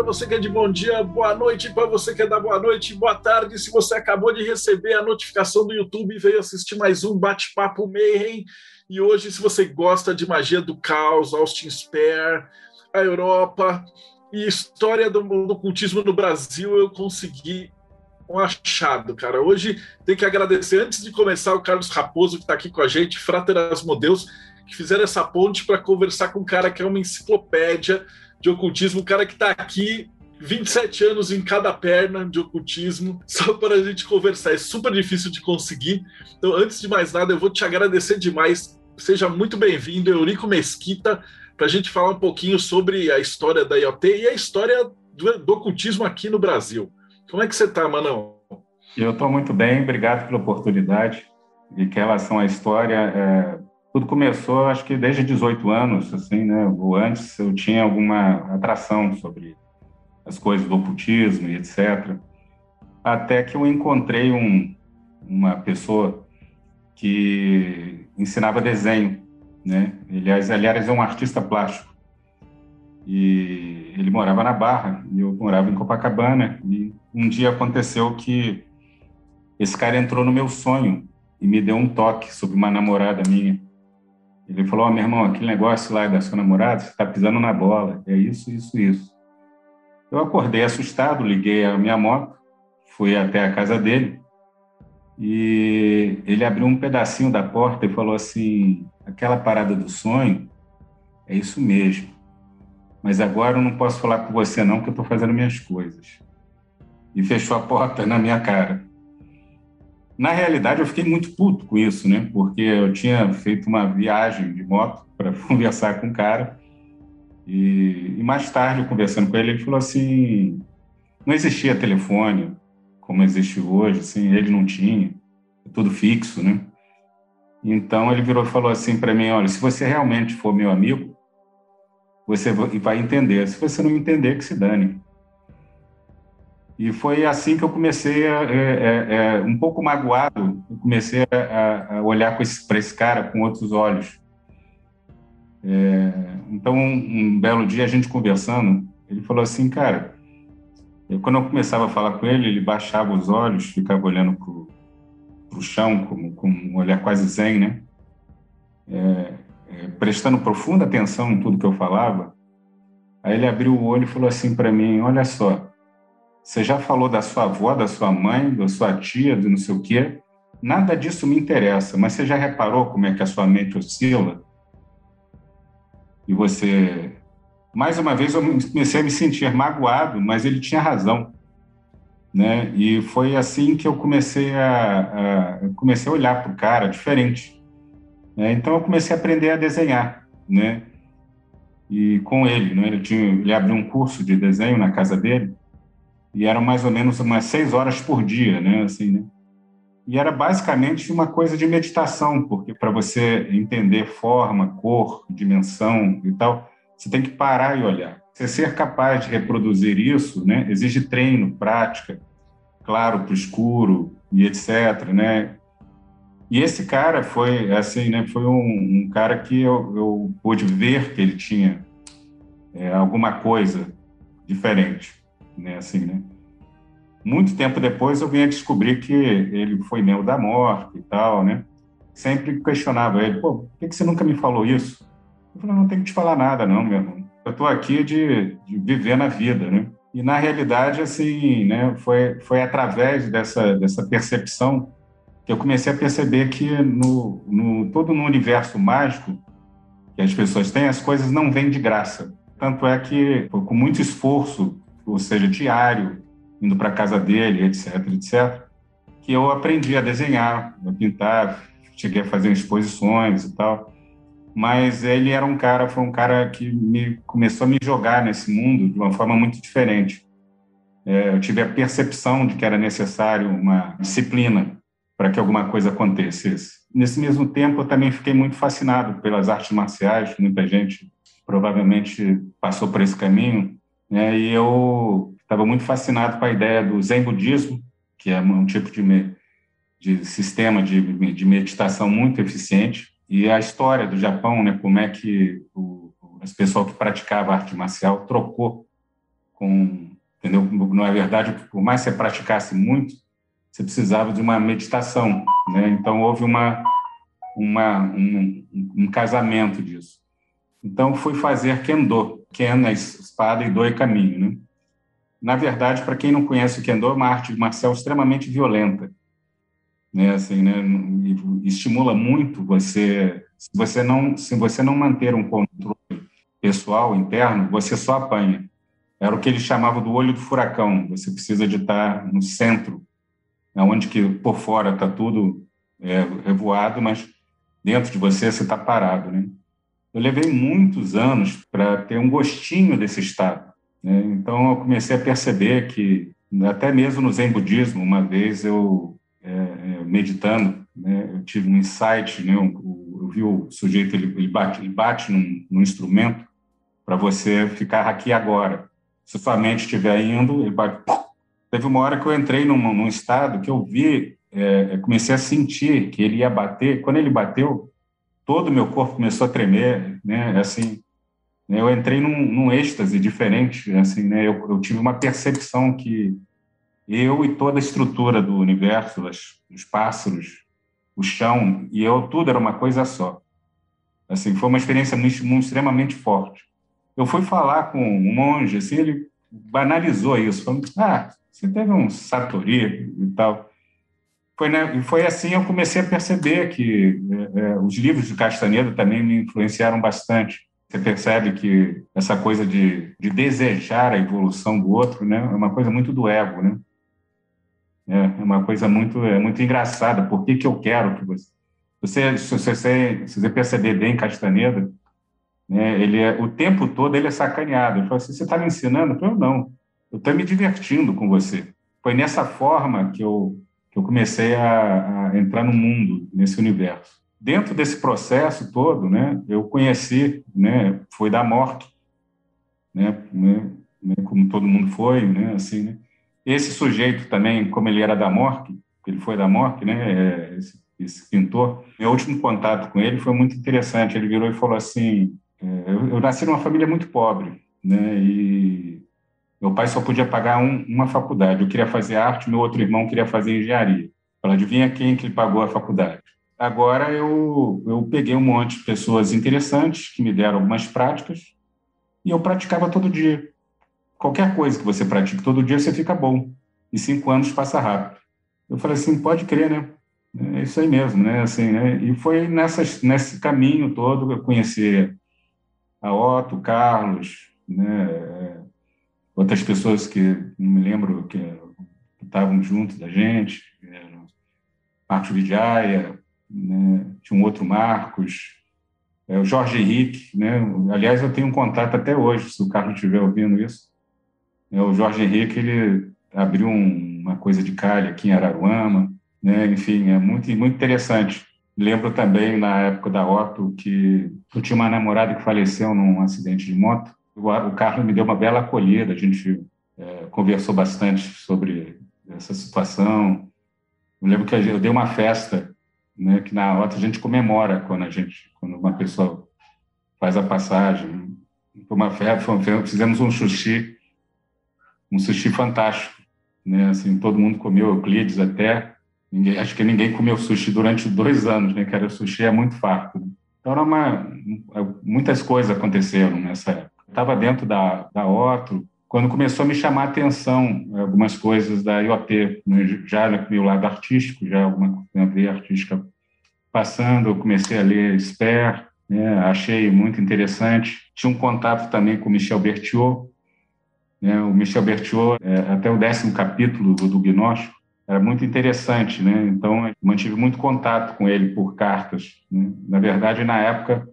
para você que é de bom dia, boa noite para você que é da boa noite, boa tarde. Se você acabou de receber a notificação do YouTube veio assistir mais um Bate-Papo Mayhem. E hoje, se você gosta de magia do caos, Austin Spare, a Europa e história do, do ocultismo no Brasil, eu consegui um achado, cara. Hoje tem que agradecer, antes de começar, o Carlos Raposo, que está aqui com a gente, Frater Asmodeus, que fizeram essa ponte para conversar com um cara que é uma enciclopédia de ocultismo, um cara que está aqui 27 anos em cada perna de ocultismo, só para a gente conversar. É super difícil de conseguir. Então, antes de mais nada, eu vou te agradecer demais. Seja muito bem-vindo, Eurico Mesquita, para a gente falar um pouquinho sobre a história da IoT e a história do, do ocultismo aqui no Brasil. Como é que você está, Manão? Eu estou muito bem, obrigado pela oportunidade. E que relação à história, é, tudo começou, acho que desde 18 anos, assim, né? Ou antes eu tinha alguma atração sobre as coisas do ocultismo e etc. Até que eu encontrei um, uma pessoa que ensinava desenho, né? Aliás, aliás, é um artista plástico. E ele morava na Barra e eu morava em Copacabana. E um dia aconteceu que esse cara entrou no meu sonho e me deu um toque sobre uma namorada minha. Ele falou: oh, meu irmão, aquele negócio lá da sua namorada, você está pisando na bola. É isso, isso, isso. Eu acordei assustado, liguei a minha moto, fui até a casa dele e ele abriu um pedacinho da porta e falou assim: aquela parada do sonho, é isso mesmo. Mas agora eu não posso falar com você, não, que eu estou fazendo minhas coisas. E fechou a porta na minha cara. Na realidade, eu fiquei muito puto com isso, né? Porque eu tinha feito uma viagem de moto para conversar com o cara. E, e, mais tarde, conversando com ele, ele falou assim: não existia telefone como existe hoje, assim, ele não tinha, é tudo fixo, né? Então ele virou e falou assim para mim: olha, se você realmente for meu amigo, você vai entender. Se você não entender, que se dane. E foi assim que eu comecei, a, é, é, é, um pouco magoado, eu comecei a, a olhar para esse, cara com outros olhos. É, então, um, um, belo dia, a gente conversando, ele falou assim, cara, eu, quando eu começava a falar com ele, ele baixava os olhos, ficava olhando para o chão, com, com, um olhar quase zen, né? É, é, prestando profunda atenção em tudo que eu falava. Aí ele abriu o olho e falou assim para mim, olha só, você já falou da sua avó, da sua mãe, da sua tia, do não sei o quê. Nada disso me interessa, mas você já reparou como é que a sua mente oscila? E você. Mais uma vez eu comecei a me sentir magoado, mas ele tinha razão. Né? E foi assim que eu comecei a, a comecei a olhar para o cara diferente. Né? Então eu comecei a aprender a desenhar, né? E com ele, né? Ele tinha, ele abriu um curso de desenho na casa dele e eram mais ou menos umas seis horas por dia, né? Assim, né? E era basicamente uma coisa de meditação, porque para você entender forma, cor, dimensão e tal, você tem que parar e olhar. Você ser capaz de reproduzir isso, né? Exige treino, prática, claro, para o escuro e etc, né? E esse cara foi assim, né? Foi um, um cara que eu, eu, pude ver que ele tinha é, alguma coisa diferente né? Assim, né? Muito tempo depois eu vim a descobrir que ele foi meu da morte e tal, né? Sempre questionava ele, pô, por que, você nunca me falou isso? Eu falei, não tenho que te falar nada, não, meu irmão. Eu estou aqui de, de viver na vida, né? E na realidade, assim, né? Foi foi através dessa dessa percepção que eu comecei a perceber que no, no todo no universo mágico que as pessoas têm, as coisas não vêm de graça. Tanto é que, com muito esforço ou seja, diário, indo para a casa dele, etc, etc, que eu aprendi a desenhar, a pintar, cheguei a fazer exposições e tal. Mas ele era um cara, foi um cara que me começou a me jogar nesse mundo de uma forma muito diferente. É, eu tive a percepção de que era necessário uma disciplina para que alguma coisa acontecesse. Nesse mesmo tempo, eu também fiquei muito fascinado pelas artes marciais, muita gente provavelmente passou por esse caminho, né? e eu estava muito fascinado com a ideia do Zen budismo, que é um tipo de, de sistema de, de meditação muito eficiente, e a história do Japão, né, como é que o, esse pessoal que praticava arte marcial trocou com, entendeu? Não é verdade, por mais que você praticasse muito, você precisava de uma meditação, né? Então houve uma, uma um, um casamento disso. Então fui fazer kendo, ken é espada e do é caminho, né? Na verdade, para quem não conhece o kendo, é uma arte marcial extremamente violenta né? Assim, né? Estimula muito você. Se você não, se você não manter um controle pessoal interno, você só apanha. Era o que eles chamavam do olho do furacão. Você precisa de estar no centro, onde que por fora está tudo é, revoado, mas dentro de você você está parado, né? Eu levei muitos anos para ter um gostinho desse estado. Né? Então eu comecei a perceber que até mesmo no Zen budismo, uma vez eu é, é, meditando, né, eu tive um insight, né, eu, eu vi o sujeito, ele, ele bate, ele bate num, num instrumento para você ficar aqui agora. Se sua mente estiver indo, ele bate... Teve uma hora que eu entrei num, num estado que eu vi, é, comecei a sentir que ele ia bater. Quando ele bateu, todo o meu corpo começou a tremer, né? Assim, eu entrei num, num êxtase diferente, assim, né? Eu, eu tive uma percepção que eu e toda a estrutura do universo, os pássaros, o chão, e eu, tudo era uma coisa só. Assim, foi uma experiência muito, muito, extremamente forte. Eu fui falar com um monge, assim, ele banalizou isso, falando, ah, você teve um satori e tal. Foi, né, e foi assim eu comecei a perceber que é, é, os livros de Castaneda também me influenciaram bastante. Você percebe que essa coisa de, de desejar a evolução do outro né, é uma coisa muito do ego, né? É, é uma coisa muito, é muito engraçada. Por que, que eu quero que você. Você, se você, se você perceber bem Castaneda, né, ele é, o tempo todo ele é sacaneado. Ele fala assim: você está me ensinando? Eu não, eu estou me divertindo com você. Foi nessa forma que eu, que eu comecei a, a entrar no mundo, nesse universo. Dentro desse processo todo, né, eu conheci, né, foi da morte, né, né, né como todo mundo foi, né, assim, né, esse sujeito também, como ele era da Morque, ele foi da Morque, né, é, esse, esse, pintor, meu último contato com ele foi muito interessante. Ele virou e falou assim: é, eu, eu, nasci numa família muito pobre, né, e meu pai só podia pagar um, uma faculdade. Eu queria fazer arte, meu outro irmão queria fazer engenharia. Ela adivinha quem que pagou a faculdade? Agora eu, eu peguei um monte de pessoas interessantes que me deram algumas práticas e eu praticava todo dia qualquer coisa que você pratique todo dia, você fica bom. E cinco anos passa rápido. Eu falei assim, pode crer, né? É isso aí mesmo, né? Assim, né? E foi nessas, nesse caminho todo que eu conheci a Otto, Carlos, né? Outras pessoas que não me lembro que, estavam juntos da gente, Marcos Vidiaia, né? tinha um outro Marcos, é, o Jorge Henrique, né? aliás, eu tenho um contato até hoje, se o Carlos estiver ouvindo isso, é, o Jorge Henrique ele abriu um, uma coisa de calha aqui em Araruama, né? enfim, é muito, muito interessante. Lembro também, na época da Otto, que eu tinha uma namorada que faleceu num acidente de moto. O Carlos me deu uma bela acolhida, a gente é, conversou bastante sobre essa situação. Eu lembro que eu dei uma festa, né, que na Otto a gente comemora quando a gente, quando uma pessoa faz a passagem. Foi uma festa, fizemos um sushi um sushi fantástico, né? Assim, todo mundo comeu Euclides até. Ninguém, acho que ninguém comeu sushi durante dois anos, né? Que era sushi é muito farto. Então, era uma, muitas coisas aconteceram nessa. Estava dentro da, da Otto, quando começou a me chamar a atenção algumas coisas da né? já no lado artístico, já alguma veia artística passando, eu comecei a ler Sper, né? achei muito interessante. Tinha um contato também com Michel Berthiaud, né? O Michel Berthiaud, é, até o décimo capítulo do, do Gnóstico, era muito interessante, né? Então, mantive muito contato com ele por cartas. Né? Na verdade, na época,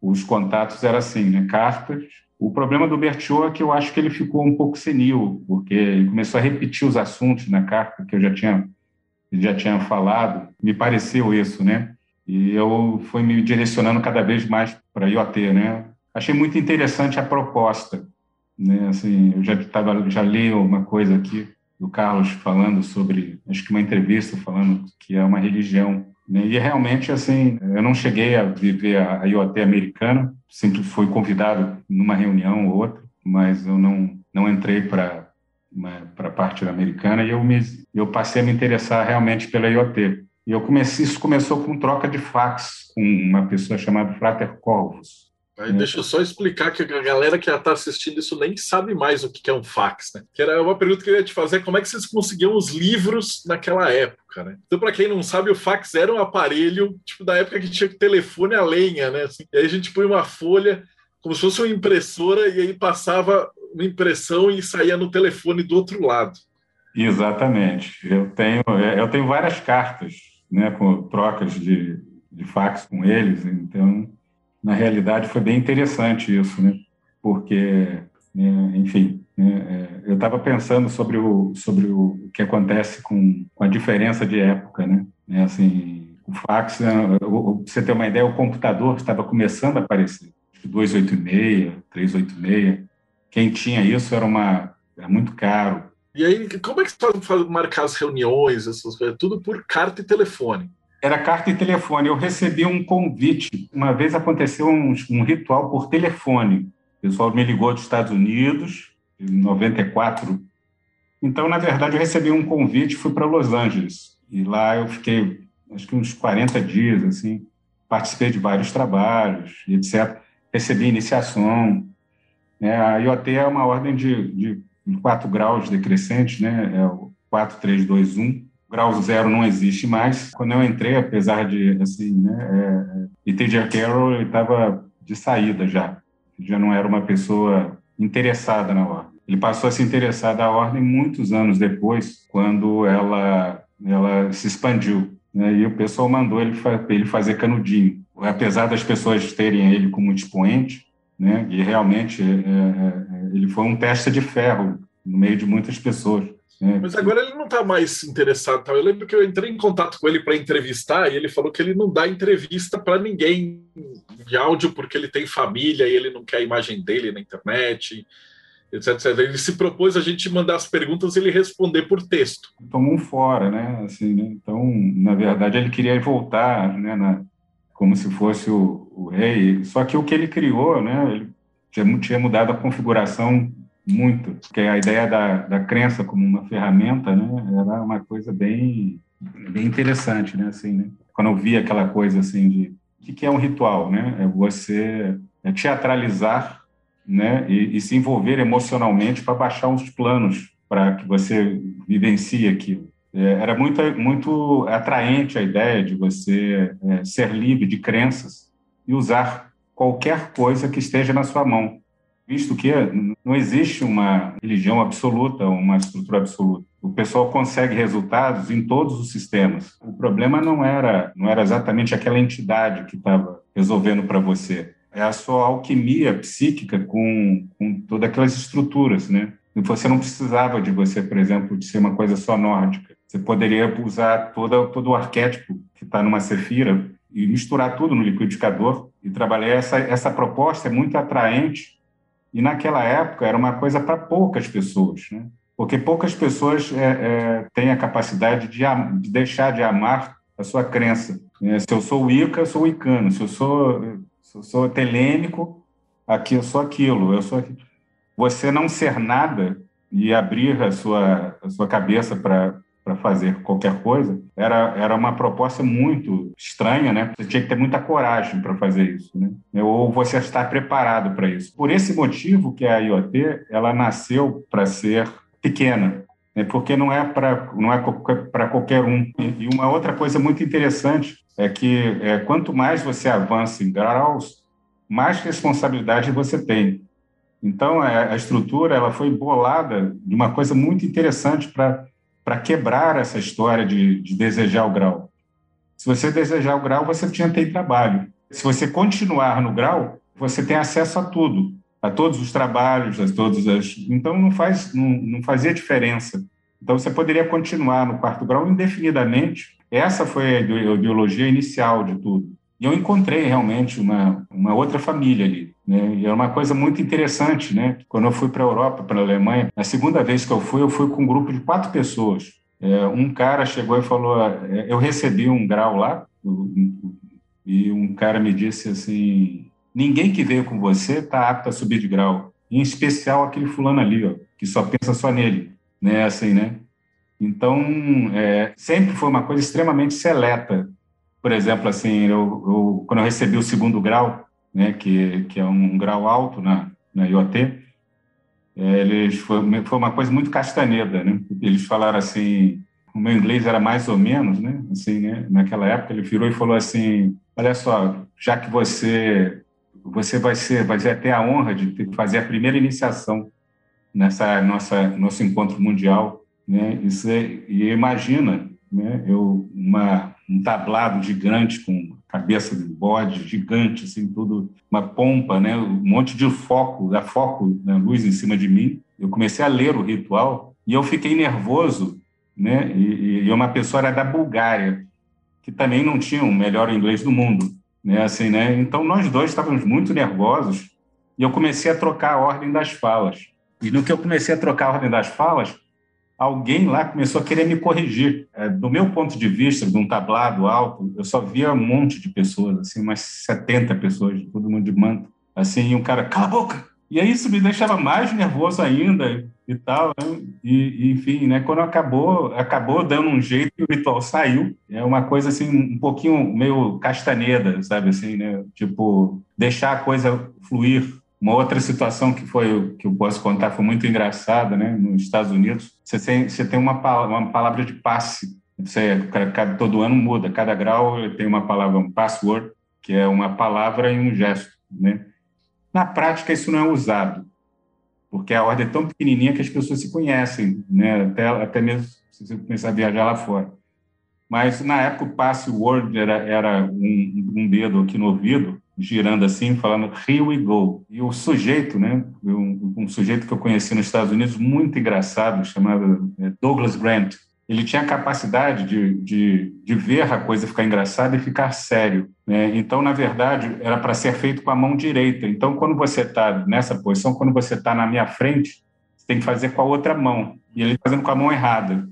os contatos eram assim, né? Cartas. O problema do Berthiaud é que eu acho que ele ficou um pouco senil, porque ele começou a repetir os assuntos na carta que eu já tinha já tinha falado, me pareceu isso, né? E eu fui me direcionando cada vez mais para IoT, né? Achei muito interessante a proposta, né? Assim, eu já tava, já li uma coisa aqui do Carlos falando sobre, acho que uma entrevista falando que é uma religião. Né? E realmente, assim, eu não cheguei a viver a IoT americana, sempre fui convidado numa reunião ou outra, mas eu não, não entrei para para a parte americana e eu me eu passei a me interessar realmente pela IoT. E eu comecei isso começou com troca de fax com uma pessoa chamada Frater Corvus. Aí deixa eu só explicar que a galera que está assistindo isso nem sabe mais o que é um fax, né? Que era uma pergunta que eu ia te fazer: como é que vocês conseguiam os livros naquela época, né? Então, para quem não sabe, o fax era um aparelho, tipo, da época que tinha telefone a lenha, né? Assim, e aí a gente põe uma folha, como se fosse uma impressora, e aí passava uma impressão e saía no telefone do outro lado. Exatamente. Eu tenho, eu tenho várias cartas, né, com trocas de, de fax com eles, então na realidade foi bem interessante isso, né? Porque, né, enfim, é, eu estava pensando sobre o sobre o que acontece com, com a diferença de época, né? É, assim, o fax, né, você ter uma ideia, o computador estava começando a aparecer, 286, 386. Quem tinha isso era uma era muito caro. E aí, como é que você faz marcar as reuniões, essas coisas? Tudo por carta e telefone. Era carta e telefone. Eu recebi um convite. Uma vez aconteceu um, um ritual por telefone. O pessoal me ligou dos Estados Unidos, em 94. Então, na verdade, eu recebi um convite, fui para Los Angeles. E lá eu fiquei, acho que uns 40 dias, assim. Participei de vários trabalhos, etc. Recebi iniciação. É, a IoT é uma ordem de, de 4 graus decrescentes, né? É o 4, 3, 2, 1 grau zero não existe mais. Quando eu entrei, apesar de, assim, né, é, e T.J. Carroll estava de saída já. Já não era uma pessoa interessada na ordem. Ele passou a se interessar da ordem muitos anos depois, quando ela, ela se expandiu. Né, e o pessoal mandou ele, ele fazer canudinho. Apesar das pessoas terem ele como expoente, né, e realmente é, é, é ele foi um teste de ferro no meio de muitas pessoas. É. Mas agora ele não está mais interessado. Tá? Eu lembro que eu entrei em contato com ele para entrevistar e ele falou que ele não dá entrevista para ninguém de áudio porque ele tem família e ele não quer a imagem dele na internet, etc, etc. Ele se propôs a gente mandar as perguntas e ele responder por texto. Tomou um fora, né? Assim, né? Então, na verdade, ele queria voltar, né? Na, como se fosse o, o rei. Só que o que ele criou, né? Ele tinha, tinha mudado a configuração muito, porque a ideia da, da crença como uma ferramenta, né, era uma coisa bem, bem interessante, né, assim, né? Quando eu vi aquela coisa assim de o que é um ritual, né? É você é teatralizar, né, e, e se envolver emocionalmente para baixar uns planos para que você vivencie aquilo. É, era muito muito atraente a ideia de você é, ser livre de crenças e usar qualquer coisa que esteja na sua mão visto que não existe uma religião absoluta, uma estrutura absoluta. O pessoal consegue resultados em todos os sistemas. O problema não era, não era exatamente aquela entidade que estava resolvendo para você. É a sua alquimia psíquica com, com todas aquelas estruturas, né? Você não precisava de você, por exemplo, de ser uma coisa só nórdica. Você poderia usar todo, todo o arquétipo que está numa cefira e misturar tudo no liquidificador e trabalhar. Essa, essa proposta é muito atraente e naquela época era uma coisa para poucas pessoas, né? porque poucas pessoas é, é, têm a capacidade de, de, deixar de amar a sua crença. É, se eu sou Wicca, eu sou Wicano. Se eu sou, eu sou telêmico, aqui eu sou aquilo. Eu sou aquilo. Você não ser nada e abrir a sua, a sua cabeça para para fazer qualquer coisa, era, era uma proposta muito estranha, né? Você tinha que ter muita coragem para fazer isso, né? Ou você estar preparado para isso. Por esse motivo que a IoT, ela nasceu para ser pequena, né? porque não é para não é para qualquer um. E uma outra coisa muito interessante é que é, quanto mais você avança em graus, mais responsabilidade você tem. Então, a, a estrutura ela foi bolada de uma coisa muito interessante para para quebrar essa história de, de, desejar o grau. Se você desejar o grau, você tinha tem trabalho. Se você continuar no grau, você tem acesso a tudo, a todos os trabalhos, a todos as. Então não faz, não, não fazia diferença. Então, você poderia continuar no quarto grau indefinidamente. Essa foi a ideologia inicial de tudo. E eu encontrei realmente uma, uma outra família ali. Né? E era uma coisa muito interessante, né? Quando eu fui para a Europa, para a Alemanha, a segunda vez que eu fui, eu fui com um grupo de quatro pessoas. É, um cara chegou e falou: é, eu recebi um grau lá, e um cara me disse assim: ninguém que veio com você está apto a subir de grau, em especial aquele fulano ali, ó, que só pensa só nele né? Assim, né? Então, é, sempre foi uma coisa extremamente seleta. Por exemplo, assim, eu, eu, quando eu recebi o segundo grau, né, que, que é um grau alto na, na IoT, é, eles foi, foi uma coisa muito castaneda, né? Eles falaram assim, o meu inglês era mais ou menos, né? Assim, né? Naquela época ele virou e falou assim, olha só, já que você você vai ser vai ter a honra de fazer a primeira iniciação nessa nossa nosso encontro mundial, né? Isso é, e imagina, né? Eu uma um tablado gigante com cabeça de bode gigante, assim tudo uma pompa, né? Um monte de foco, da foco, né? luz em cima de mim. Eu comecei a ler o ritual e eu fiquei nervoso, né? E, e uma pessoa era da Bulgária que também não tinha o melhor inglês do mundo, né? Assim, né? Então nós dois estávamos muito nervosos e eu comecei a trocar a ordem das falas. E no que eu comecei a trocar a ordem das falas, alguém lá começou a querer me corrigir. É, do meu ponto de vista, de um tablado alto, eu só via um monte de pessoas, assim, umas 70 pessoas, todo mundo de manto. Assim, e um cara, cala a boca! E aí isso me deixava mais nervoso ainda e tal, né? e, e, enfim, né? Quando acabou, acabou dando um jeito e o ritual saiu. É uma coisa assim, um pouquinho meio castaneda, sabe assim, né? Tipo, deixar a coisa fluir uma outra situação que foi que eu posso contar foi muito engraçada, né? Nos Estados Unidos, você tem, você tem uma, uma palavra de passe. Você, cada, todo ano muda. Cada grau tem uma palavra, um password, que é uma palavra e um gesto, né? Na prática, isso não é usado, porque a ordem é tão pequenininha que as pessoas se conhecem, né? Até, até mesmo se você começar a viajar lá fora. Mas na época o password era, era um, um dedo aqui no ouvido girando assim, falando Here we go. E o sujeito, né, um, um, sujeito que eu conheci nos Estados Unidos, muito engraçado, chamado é, Douglas Grant, ele tinha a capacidade de, de, de ver a coisa ficar engraçada e ficar sério. Né? Então, na verdade, era para ser feito com a mão direita. Então, quando você está nessa posição, quando você está na minha frente, você tem que fazer com a outra mão. E ele fazendo com a mão errada.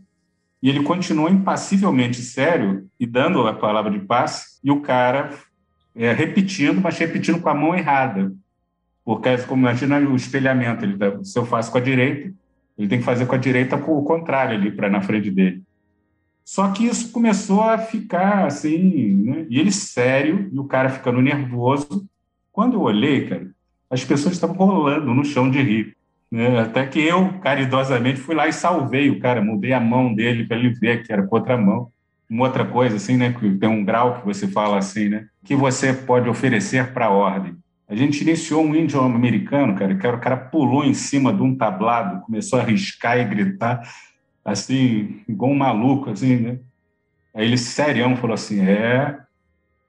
E ele continuou impassivelmente sério e dando a palavra de paz, e o cara é, repetindo, mas repetindo com a mão errada. Porque, como imagina o espelhamento, ele tá, se eu faço com a direita, ele tem que fazer com a direita o contrário ali, para na frente dele. Só que isso começou a ficar assim, né? e ele sério, e o cara ficando nervoso. Quando eu olhei, cara, as pessoas estavam rolando no chão de rir. Né? Até que eu, caridosamente, fui lá e salvei o cara, mudei a mão dele para ele ver que era com outra mão uma outra coisa, assim, né? Que tem um grau que você fala assim, né? Que você pode oferecer para a ordem. A gente iniciou um índio americano, cara, que o cara pulou em cima de um tablado, começou a riscar e gritar, assim, igual um maluco, assim, né? Aí ele, serião, falou assim: É,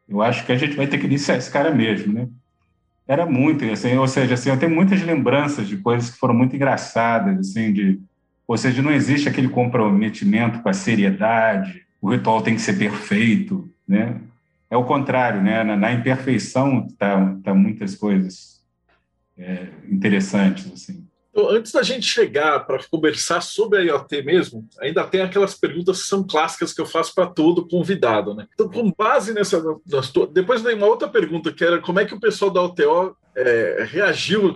eu acho que a gente vai ter que iniciar esse cara mesmo, né? Era muito, assim, ou seja, assim, eu tenho muitas lembranças de coisas que foram muito engraçadas, assim, de, ou seja, não existe aquele comprometimento com a seriedade, o ritual tem que ser perfeito, né? É o contrário, né? Na, na imperfeição tá, tá muitas coisas é, interessantes assim. Então, antes da gente chegar para conversar sobre a IoT mesmo, ainda tem aquelas perguntas que são clássicas que eu faço para todo convidado, né? Então, com base nessa, depois tem uma outra pergunta que era como é que o pessoal da OTO é, reagiu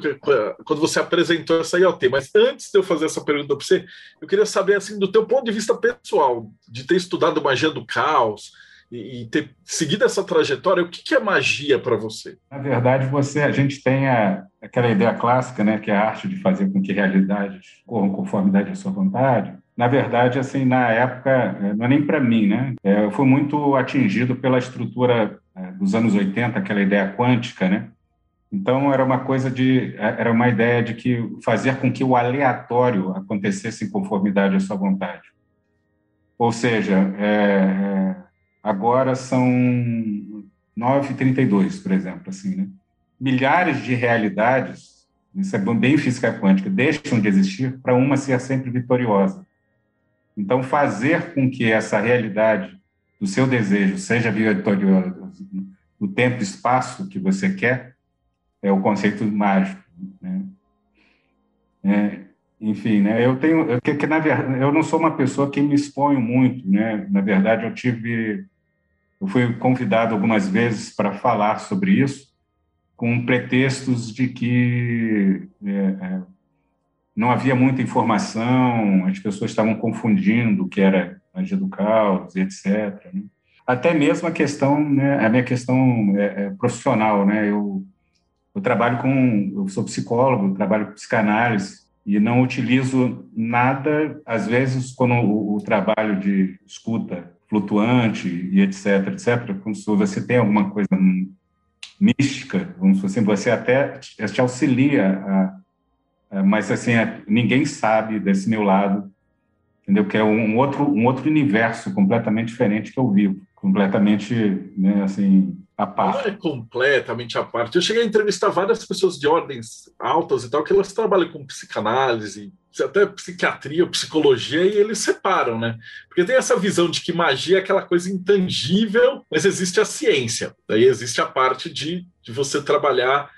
quando você apresentou essa IoT. Mas antes de eu fazer essa pergunta para você, eu queria saber, assim, do teu ponto de vista pessoal, de ter estudado magia do caos e, ter seguido essa trajetória, o que, que é magia para você? Na verdade, você, a gente tem a, aquela ideia clássica, né, que é a arte de fazer com que realidades corram conformidade à sua vontade. Na verdade, assim, na época, é, não é nem para mim, né? É, eu fui muito atingido pela estrutura é, dos anos 80, aquela ideia quântica, né? Então era uma coisa de era uma ideia de que fazer com que o aleatório acontecesse em conformidade à sua vontade. Ou seja, é agora são 9h32, por exemplo, assim, né? Milhares de realidades, isso é bem física quântica, deixam de existir para uma ser sempre vitoriosa. Então, fazer com que essa realidade do seu desejo seja vitoriosa no tempo e espaço que você quer é o conceito mágico. Né? É, enfim, né? Eu tenho que, que na verdade eu não sou uma pessoa que me exponho muito, né? Na verdade, eu tive eu fui convidado algumas vezes para falar sobre isso, com pretextos de que é, é, não havia muita informação, as pessoas estavam confundindo o que era magia do caos, etc. Até mesmo a questão, né, a minha questão é, é, profissional, né? Eu, eu trabalho com, eu sou psicólogo, trabalho com psicanálise e não utilizo nada, às vezes, quando o, o trabalho de escuta flutuante e etc, etc, como se você tem alguma coisa mística, vamos assim, você até te auxilia, a, a, mas assim, a, ninguém sabe desse meu lado, entendeu? Que é um outro, um outro universo completamente diferente que eu vivo, completamente, né, assim, a parte. Não é completamente à parte. Eu cheguei a entrevistar várias pessoas de ordens altas e tal, que elas trabalham com psicanálise, até psiquiatria ou psicologia, e eles separam, né? Porque tem essa visão de que magia é aquela coisa intangível, mas existe a ciência. Daí existe a parte de, de você trabalhar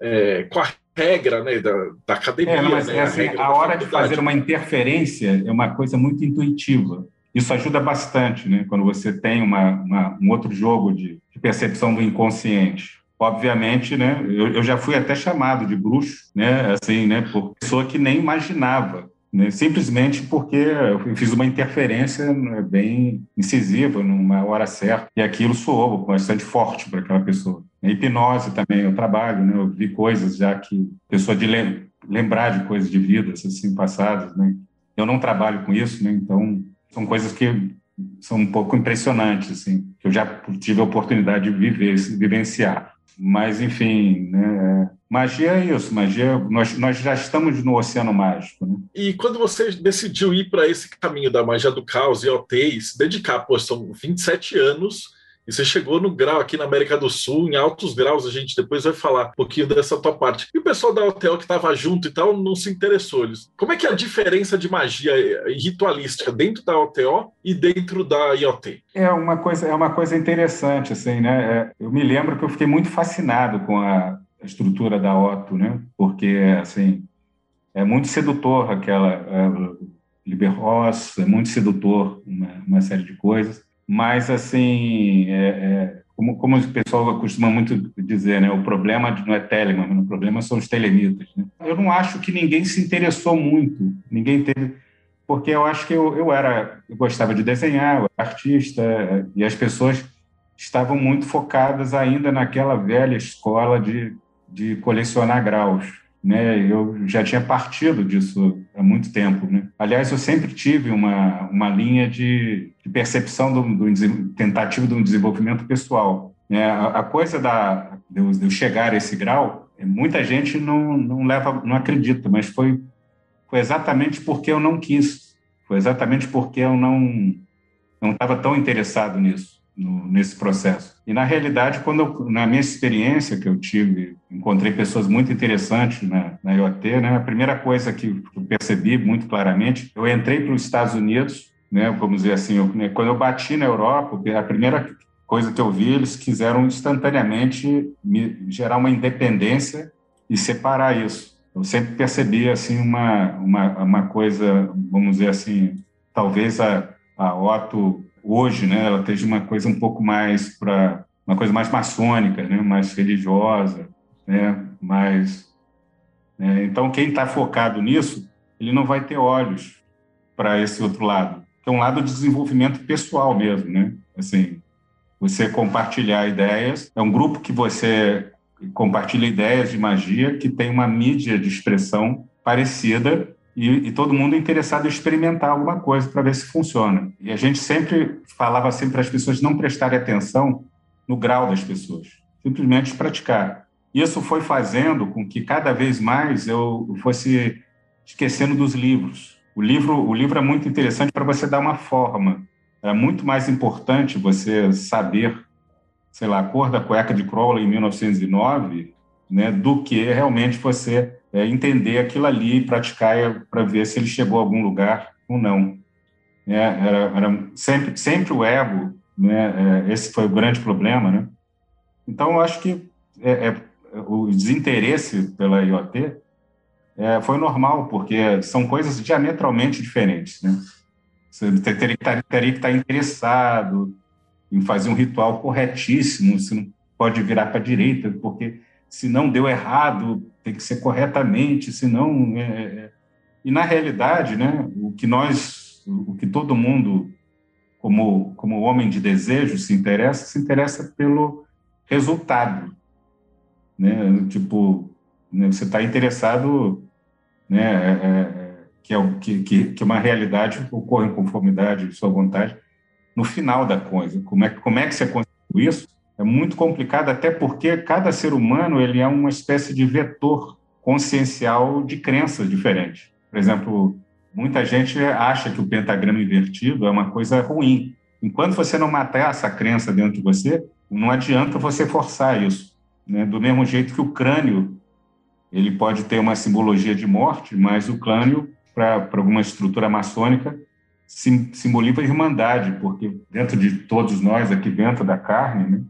é, com a regra né, da, da academia. É, mas né, a, assim, a hora de fazer uma interferência é uma coisa muito intuitiva. Isso ajuda bastante, né? Quando você tem uma, uma um outro jogo de, de percepção do inconsciente obviamente, né, eu, eu, já fui até chamado de bruxo, né, assim, né, por pessoa que nem imaginava, né, simplesmente porque eu fiz uma interferência né, bem incisiva numa hora certa e aquilo soou bastante forte para aquela pessoa. A hipnose também eu trabalho, né, eu vi coisas já que pessoa de lembrar de coisas de vidas assim passadas, né. Eu não trabalho com isso, né, então são coisas que são um pouco impressionantes, assim, que eu já tive a oportunidade de viver, vivenciar. Mas, enfim, né? magia é isso, magia, nós, nós já estamos no oceano mágico. Né? E quando você decidiu ir para esse caminho da magia do caos e OT, se dedicar, pô, são 27 anos e você chegou no grau aqui na América do Sul, em altos graus, a gente depois vai falar um pouquinho dessa tua parte. E o pessoal da hotel que estava junto e tal não se interessou. Eles... Como é que é a diferença de magia ritualística dentro da OTO e dentro da IoT? É uma coisa, é uma coisa interessante, assim, né? É, eu me lembro que eu fiquei muito fascinado com a estrutura da Otto, né? Porque, assim, é muito sedutor aquela... É, Liber Ross, é muito sedutor uma, uma série de coisas mas assim, é, é, como, como o pessoal costuma muito dizer, né, o problema não é Telemann, o problema são os telemitas. Né? Eu não acho que ninguém se interessou muito, ninguém teve, porque eu acho que eu, eu era, eu gostava de desenhar, eu era artista, e as pessoas estavam muito focadas ainda naquela velha escola de, de colecionar graus né? Eu já tinha partido disso há muito tempo, né? Aliás, eu sempre tive uma, uma linha de, de percepção do, do tentativa de um desenvolvimento pessoal. Né? A, a coisa da de eu, chegar a esse grau, muita gente não, não leva, não acredita, mas foi foi exatamente porque eu não quis, foi exatamente porque eu não não estava tão interessado nisso no, nesse processo. E, na realidade, quando eu, na minha experiência que eu tive, encontrei pessoas muito interessantes na, na IoT, né? a primeira coisa que eu percebi muito claramente, eu entrei para os Estados Unidos, né? vamos dizer assim, eu, né? quando eu bati na Europa, a primeira coisa que eu vi, eles quiseram instantaneamente me gerar uma independência e separar isso. Eu sempre percebi assim uma uma, uma coisa, vamos dizer assim, talvez a, a Otto hoje, né, ela esteja uma coisa um pouco mais para uma coisa mais maçônica, né, mais religiosa, né, mais né? então quem está focado nisso, ele não vai ter olhos para esse outro lado, que é um lado de desenvolvimento pessoal mesmo, né, assim, você compartilhar ideias, é um grupo que você compartilha ideias de magia que tem uma mídia de expressão parecida e, e, todo mundo interessado em experimentar alguma coisa para ver se funciona. E a gente sempre falava assim para as pessoas não prestarem atenção no grau das pessoas, simplesmente praticar. Isso foi fazendo com que cada vez mais eu fosse esquecendo dos livros. O livro, o livro é muito interessante para você dar uma forma. É muito mais importante você saber, sei lá, a cor da cueca de Crowley em 1909, né, do que realmente você é, entender aquilo ali, praticar para ver se ele chegou a algum lugar ou não. né, era, era sempre, sempre o ego, né, é, esse foi o grande problema, né? Então, eu acho que é, é, o desinteresse pela IoT é, foi normal, porque são coisas diametralmente diferentes, né? Você teria que, estar, teria que estar interessado em fazer um ritual corretíssimo, você não pode virar para a direita, porque se não deu errado, tem que ser corretamente, senão... É, é, e, na realidade, né, o que nós, o que todo mundo, como, como homem de desejo, se interessa, se interessa pelo resultado. Né? Tipo, né, você está interessado né, é, é, que, é, que, que, que uma realidade ocorra em conformidade de sua vontade no final da coisa. Como é, como é que você conseguiu isso? É muito complicado, até porque cada ser humano ele é uma espécie de vetor consciencial de crenças diferentes. Por exemplo, muita gente acha que o pentagrama invertido é uma coisa ruim. Enquanto você não matar essa crença dentro de você, não adianta você forçar isso. Né? Do mesmo jeito que o crânio ele pode ter uma simbologia de morte, mas o crânio, para alguma estrutura maçônica, sim, simboliza a irmandade, porque dentro de todos nós aqui dentro da carne, né,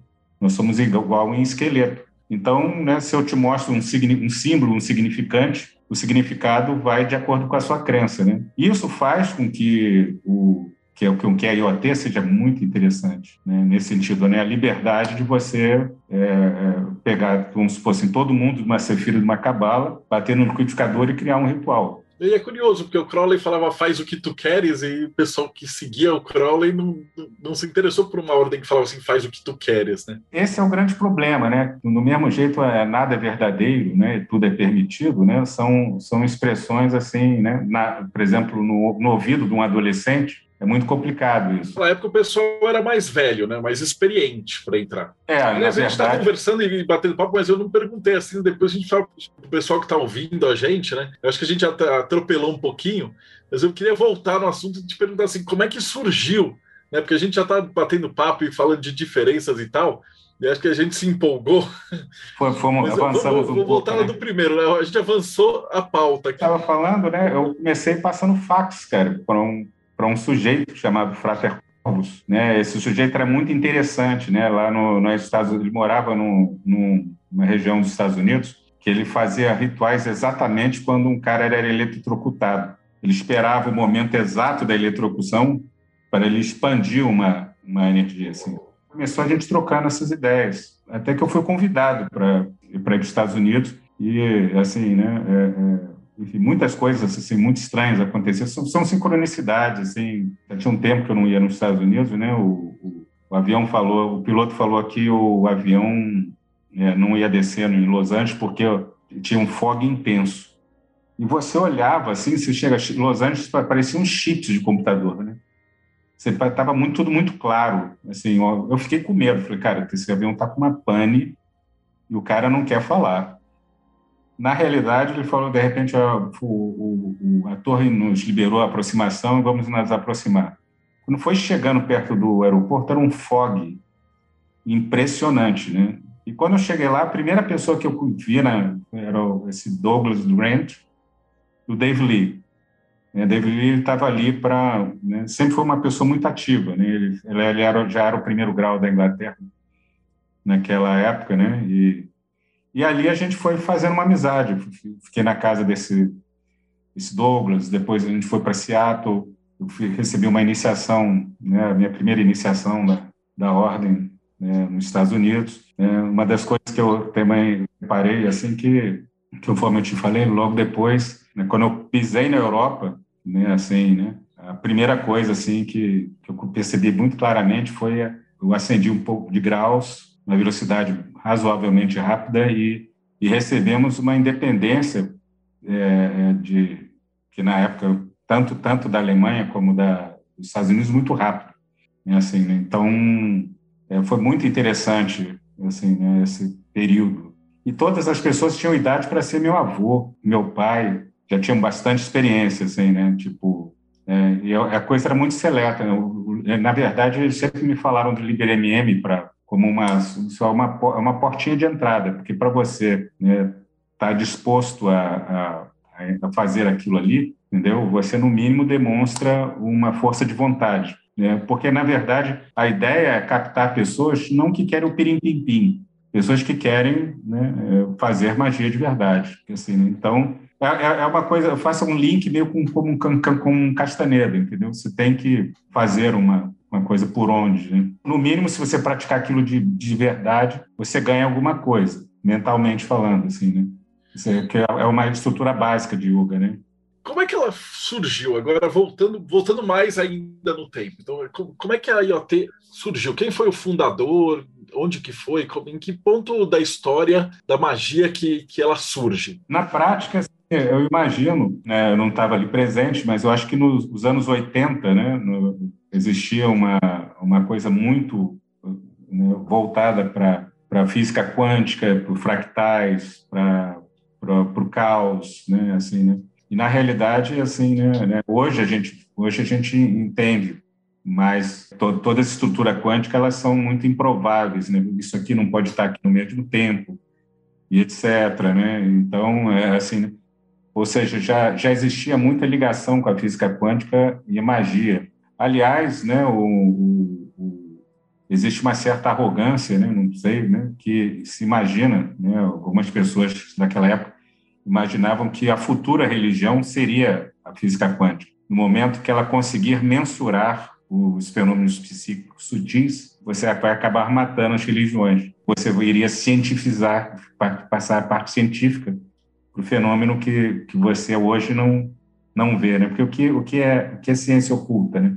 nós somos igual em esqueleto. Então, né, se eu te mostro um, um símbolo, um significante, o significado vai de acordo com a sua crença. Né? Isso faz com que o que é o que a IoT seja muito interessante, né? nesse sentido, né? a liberdade de você é, é, pegar, como se fosse todo mundo de uma cefira de uma cabala, bater no liquidificador e criar um ritual. E é curioso, porque o Crowley falava faz o que tu queres, e o pessoal que seguia o Crowley não, não se interessou por uma ordem que falava assim, faz o que tu queres, né? Esse é o grande problema, né? Do mesmo jeito, é, nada é verdadeiro, né? Tudo é permitido, né? São, são expressões assim, né? Na, por exemplo, no, no ouvido de um adolescente, é muito complicado isso. Na época o pessoal era mais velho, né? mais experiente para entrar. É, Aliás, a gente está conversando e batendo papo, mas eu não perguntei assim. Depois a gente fala o pessoal que está ouvindo a gente, né? Eu acho que a gente atropelou um pouquinho, mas eu queria voltar no assunto e te perguntar assim: como é que surgiu? Né? Porque a gente já está batendo papo e falando de diferenças e tal. E acho que a gente se empolgou. Foi, fomos, avançamos vou, vou um voltar pouco, né? do primeiro, né? A gente avançou a pauta aqui. Estava falando, né? Eu comecei passando fax, cara, para um para um sujeito chamado Frater Corvus. Né? Esse sujeito era muito interessante. Né? Lá no, nos Estados ele morava no, numa região dos Estados Unidos que ele fazia rituais exatamente quando um cara era eletrocutado. Ele esperava o momento exato da eletrocução para ele expandir uma, uma energia. Assim. Começou a gente trocando essas ideias, até que eu fui convidado para ir para os Estados Unidos e assim, né, é, é, enfim, muitas coisas assim muito estranhas aconteciam. São, são sincronicidades, assim. Já tinha um tempo que eu não ia nos Estados Unidos, né? O, o, o avião falou, o piloto falou que o avião é, não ia descendo em Los Angeles porque tinha um fog intenso. E você olhava assim, você chega em Los Angeles, parecia um chips de computador, né? Você estava muito tudo muito claro, assim. Eu fiquei com medo, falei, cara, esse avião tá com uma pane e o cara não quer falar. Na realidade, ele falou, de repente, ó, o, o, a torre nos liberou a aproximação e vamos nos aproximar. Quando foi chegando perto do aeroporto, era um fog impressionante, né? E quando eu cheguei lá, a primeira pessoa que eu vi na, era esse Douglas Grant, o Dave Lee. É, Dave Lee estava ali para... Né, sempre foi uma pessoa muito ativa, né? Ele, ele era, já era o primeiro grau da Inglaterra naquela época, né? E e ali a gente foi fazendo uma amizade. Fiquei na casa desse, desse Douglas, depois a gente foi para Seattle, eu fui, recebi uma iniciação, né, a minha primeira iniciação da, da ordem né, nos Estados Unidos. É, uma das coisas que eu também reparei, assim, que, conforme eu te falei, logo depois, né, quando eu pisei na Europa, né, assim, né, a primeira coisa, assim, que, que eu percebi muito claramente foi eu acendi um pouco de graus, uma velocidade razoavelmente rápida e, e recebemos uma independência é, é, de que na época tanto tanto da Alemanha como da, dos Estados Unidos muito rápido né, assim né? então é, foi muito interessante assim né, esse período e todas as pessoas tinham idade para ser meu avô meu pai já tinham bastante experiência assim né tipo é, e a coisa era muito seleta né? na verdade eles sempre me falaram do MM para como uma só uma, uma portinha de entrada, porque para você estar né, tá disposto a, a, a, fazer aquilo ali, entendeu? Você, no mínimo, demonstra uma força de vontade. Né? Porque, na verdade, a ideia é captar pessoas não que querem o pirim-pim-pim, pessoas que querem né, é, fazer magia de verdade. Assim, né? Então, é, é, é, uma coisa, faça um link meio com, como um, com um castaneda, entendeu? Você tem que fazer uma, uma coisa por onde. Né? No mínimo, se você praticar aquilo de, de verdade, você ganha alguma coisa, mentalmente falando, assim, né? Isso é, que é uma estrutura básica de yoga, né? Como é que ela surgiu? Agora, voltando, voltando mais ainda no tempo. Então, como é que a IoT surgiu? Quem foi o fundador? Onde que foi? Em que ponto da história da magia que, que ela surge? Na prática, assim, eu imagino, né, eu não estava ali presente, mas eu acho que nos anos 80 né, no, existia uma, uma coisa muito né, voltada para a física quântica, para fractais, para o caos, né, assim, né? E na realidade, assim, né, né, hoje a gente hoje a gente entende, mas to, toda essa estrutura quântica elas são muito improváveis, né? Isso aqui não pode estar aqui no mesmo tempo e etc, né? Então, é assim, né? ou seja, já já existia muita ligação com a física quântica e a magia. Aliás, né, o, o, o existe uma certa arrogância, né, não sei, né, que se imagina, né, algumas pessoas daquela época imaginavam que a futura religião seria a física quântica. No momento que ela conseguir mensurar os fenômenos psíquicos sutis, você vai acabar matando as religiões. Você iria cientificar, passar a parte científica para o fenômeno que, que você hoje não não vê, né? Porque o que o que é o que é ciência oculta, né?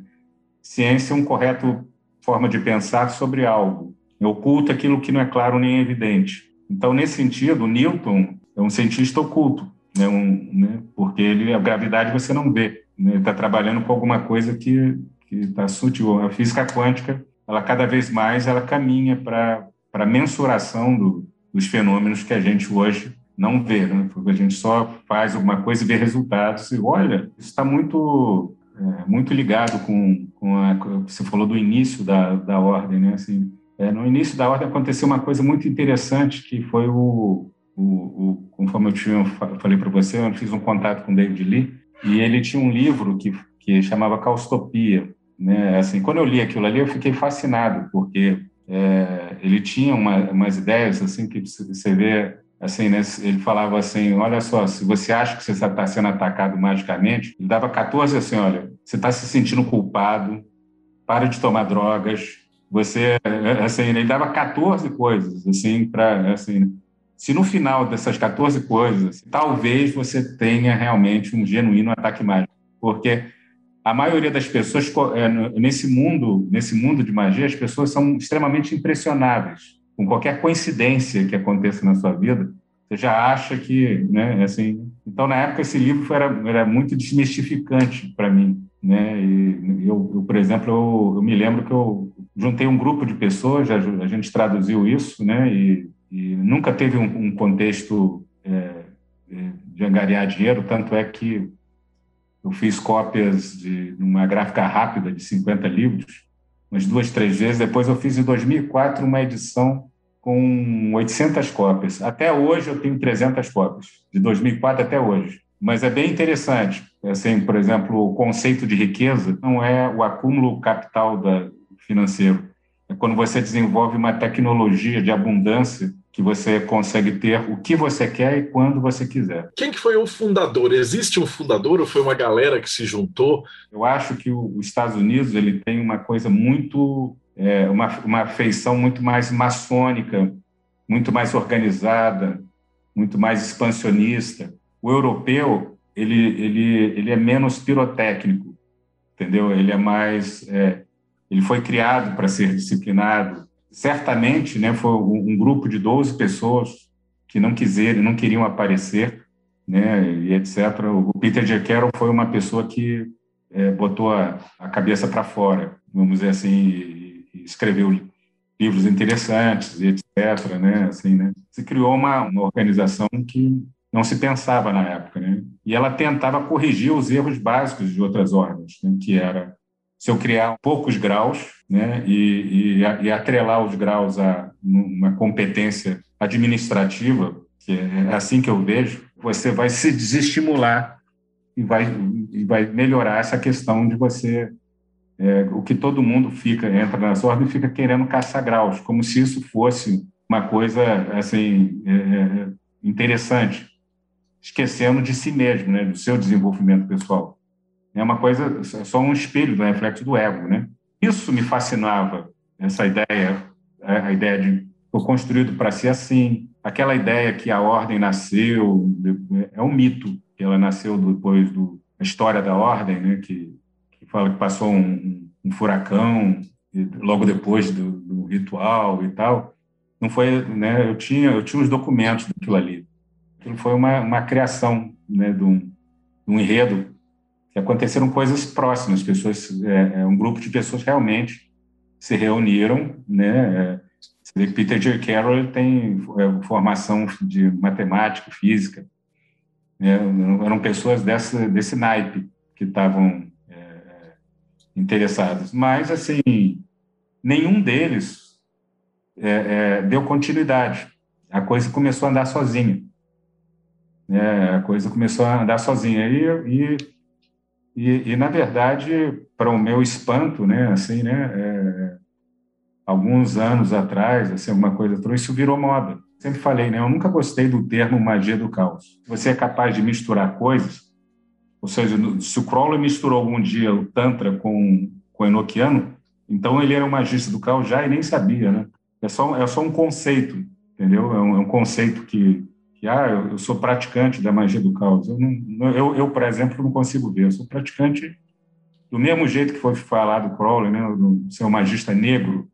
Ciência é um correto forma de pensar sobre algo. Oculta aquilo que não é claro nem evidente. Então, nesse sentido, Newton é um cientista oculto, né? Um, né? porque ele, a gravidade você não vê. Né? Ele está trabalhando com alguma coisa que está sutil. A física quântica, ela cada vez mais ela caminha para a mensuração do, dos fenômenos que a gente hoje não vê, né? porque a gente só faz alguma coisa e vê resultados e olha, isso está muito é, muito ligado com, com a, você falou do início da, da ordem, né? Assim, é, no início da ordem aconteceu uma coisa muito interessante que foi o, o, o, conforme eu tinha, falei para você, eu fiz um contato com David Lee e ele tinha um livro que, que chamava Caustopia. Né? Assim, quando eu li aquilo ali, eu fiquei fascinado, porque é, ele tinha uma, umas ideias assim que você vê assim, né, ele falava assim, olha só, se você acha que você está sendo atacado magicamente, ele dava 14 assim, olha, você está se sentindo culpado, para de tomar drogas, você, assim, ele dava 14 coisas, assim, para, assim, se no final dessas 14 coisas, talvez você tenha realmente um genuíno ataque mágico, porque a maioria das pessoas é, nesse mundo, nesse mundo de magia, as pessoas são extremamente impressionáveis com qualquer coincidência que aconteça na sua vida. Você já acha que, né, assim. Então, na época, esse livro era, era muito desmistificante para mim, né? E eu, eu por exemplo, eu, eu, me lembro que eu juntei um grupo de pessoas, a, gente traduziu isso, né? E e nunca teve um, um contexto é, é, de angariar dinheiro, tanto é que eu fiz cópias de uma gráfica rápida de 50 livros, umas duas, três vezes. Depois eu fiz em 2004 uma edição com 800 cópias. Até hoje eu tenho 300 cópias, de 2004 até hoje. Mas é bem interessante. Assim, por exemplo, o conceito de riqueza não é o acúmulo capital da, financeiro, é quando você desenvolve uma tecnologia de abundância que você consegue ter o que você quer e quando você quiser. Quem que foi o fundador? Existe um fundador ou foi uma galera que se juntou? Eu acho que os Estados Unidos ele tem uma coisa muito, é, uma, uma feição muito mais maçônica, muito mais organizada, muito mais expansionista. O europeu ele, ele, ele é menos pirotécnico, entendeu? Ele é mais é, ele foi criado para ser disciplinado. Certamente, né, foi um grupo de 12 pessoas que não quiseram, não queriam aparecer, né, e etc. O Peter Carroll foi uma pessoa que é, botou a, a cabeça para fora, vamos dizer assim, e, e escreveu livros interessantes, e etc. Né, assim, né. Se criou uma, uma organização que não se pensava na época, né? E ela tentava corrigir os erros básicos de outras ordens, né? que era se eu criar poucos graus né, e, e, e atrelar os graus a uma competência administrativa, que é assim que eu vejo, você vai se desestimular e vai e vai melhorar essa questão de você é, o que todo mundo fica entra na ordem fica querendo caçar graus, como se isso fosse uma coisa assim é, é, interessante, esquecendo de si mesmo, né, do seu desenvolvimento pessoal. É uma coisa é só um espelho do reflexo do ego, né? Isso me fascinava essa ideia, a ideia de foi construído para ser assim, aquela ideia que a ordem nasceu é um mito que ela nasceu depois do a história da ordem, né, que fala que passou um, um furacão logo depois do, do, ritual e tal. Não foi, né? Eu tinha, eu tinha os documentos daquilo ali. Aquilo foi uma, uma criação, né? De um, de um enredo que aconteceram coisas próximas. Pessoas, é, é um grupo de pessoas realmente se reuniram, né? É, Peter J. Carroll tem é, formação de matemática, física. Né? Eram pessoas dessa, desse naipe que estavam interessados, mas assim nenhum deles é, é, deu continuidade. A coisa começou a andar sozinha. Né? A coisa começou a andar sozinha e, e, e, e na verdade, para o meu espanto, né, assim, né, é, alguns anos atrás, assim, alguma coisa, isso virou moda. Sempre falei, né, eu nunca gostei do termo magia do caos. Você é capaz de misturar coisas ou seja, se o Crowley misturou algum dia o Tantra com, com o Enochiano, então ele era um magista do caos já e nem sabia, né? É só, é só um conceito, entendeu? É um, é um conceito que, que, ah, eu, sou praticante da magia do caos. Eu, não, eu, eu, por exemplo, não consigo ver. Eu sou praticante do mesmo jeito que foi falado do Crowley, né? Do ser um magista negro.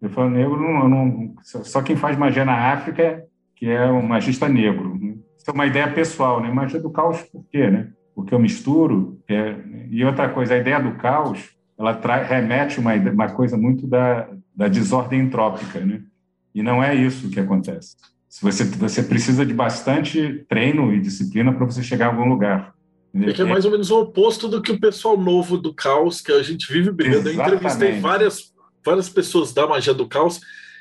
Eu falo negro, não, não, só quem faz magia na África que é um magista negro. Né? Isso é uma ideia pessoal, né? Magia do caos, por quê, né? o que eu misturo. É, e outra coisa, a ideia do caos, ela remete uma, uma coisa muito da, da desordem entrópica, né? E não é isso que acontece. Você, você precisa de bastante treino e disciplina para você chegar a algum lugar. É que é mais ou menos o oposto do que o pessoal novo do caos, que a gente vive brigando. Eu entrevistei várias, várias pessoas da magia do caos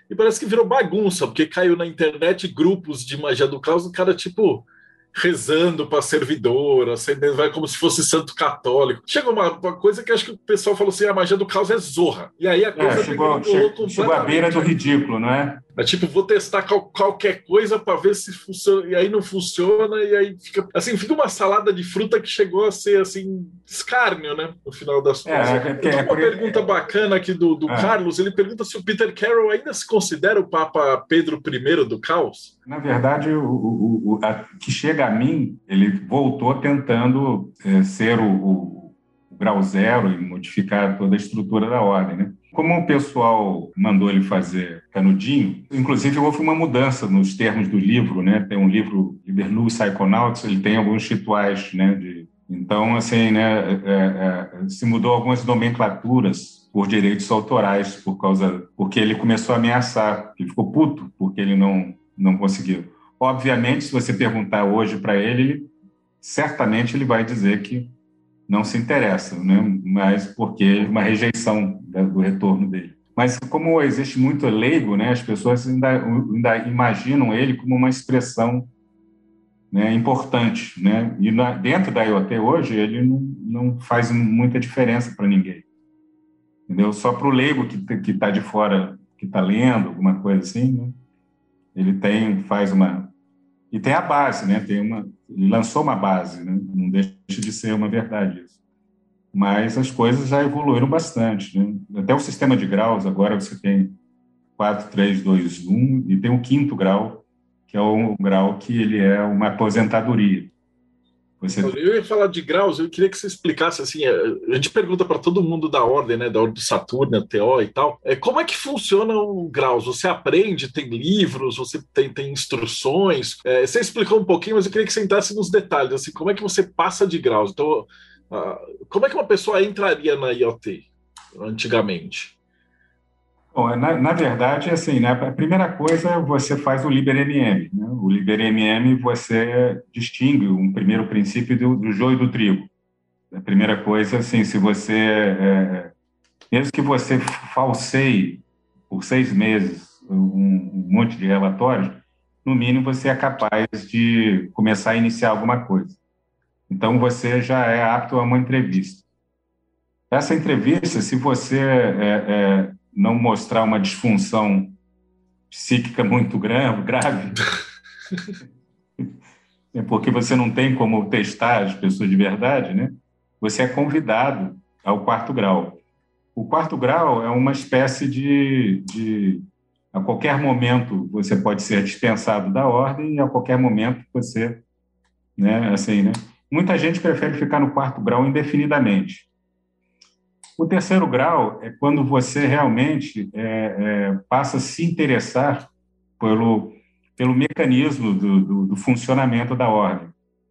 e parece que virou bagunça, porque caiu na internet grupos de magia do caos, o cara, tipo, rezando para a servidora, acendendo, vai como se fosse santo católico. Chega uma, uma, coisa que acho que o pessoal falou assim: a magia do caos é zorra. E aí a coisa é, chegou, chegou, chegou à beira do ridículo, não é? É tipo, vou testar qual, qualquer coisa para ver se funciona, e aí não funciona, e aí fica. Assim, fica uma salada de fruta que chegou a ser assim, escárnio, né? No final das é, contas. É, é, é, uma pergunta bacana aqui do, do é. Carlos. Ele pergunta se o Peter Carroll ainda se considera o Papa Pedro I do caos. Na verdade, o, o, o a, que chega a mim, ele voltou tentando é, ser o, o, o grau zero e modificar toda a estrutura da ordem, né? Como o pessoal mandou ele fazer canudinho, inclusive houve uma mudança nos termos do livro, né? Tem um livro, Libernu Psychonauts, ele tem alguns rituais, né? De, então, assim, né? É, é, se mudou algumas nomenclaturas por direitos autorais, por causa, porque ele começou a ameaçar, ele ficou puto porque ele não não conseguiu. Obviamente, se você perguntar hoje para ele, ele, certamente ele vai dizer que não se interessa, né? mas porque uma rejeição do retorno dele. Mas como existe muito leigo, né, as pessoas ainda, ainda imaginam ele como uma expressão né, importante, né? E na, dentro da IoT hoje ele não, não faz muita diferença para ninguém, entendeu? Só para o leigo que que está de fora, que está lendo alguma coisa assim, né? Ele tem faz uma e tem a base, né? Tem uma ele lançou uma base, né? não deixa de ser uma verdade isso. Mas as coisas já evoluíram bastante. Né? Até o sistema de graus, agora você tem 4, 3, 2, 1, e tem o quinto grau, que é um grau que ele é uma aposentadoria. Você... Eu ia falar de graus, eu queria que você explicasse assim. É, a gente pergunta para todo mundo da ordem, né? Da ordem do Saturno, TO e tal. É, como é que funciona o graus? Você aprende, tem livros, você tem, tem instruções. É, você explicou um pouquinho, mas eu queria que você entrasse nos detalhes, assim, como é que você passa de graus? Então, uh, como é que uma pessoa entraria na IoT antigamente? Bom, na, na, verdade, assim, né, a primeira coisa você faz o LiberMM. Né? O LiberMM você distingue um primeiro princípio do, do joio do trigo. A primeira coisa, assim, se você, é, mesmo que você falseie por seis meses um, um monte de relatórios, no mínimo você é capaz de começar a iniciar alguma coisa. Então você já é apto a uma entrevista. Essa entrevista, se você é, é, não mostrar uma disfunção psíquica muito grave, grave é porque você não tem como testar as pessoas de verdade, né? Você é convidado ao quarto grau. O quarto grau é uma espécie de, de a qualquer momento você pode ser dispensado da ordem e a qualquer momento você, né, assim, né? Muita gente prefere ficar no quarto grau indefinidamente. O terceiro grau é quando você realmente é, é, passa a se interessar pelo, pelo mecanismo do, do, do, funcionamento da ordem.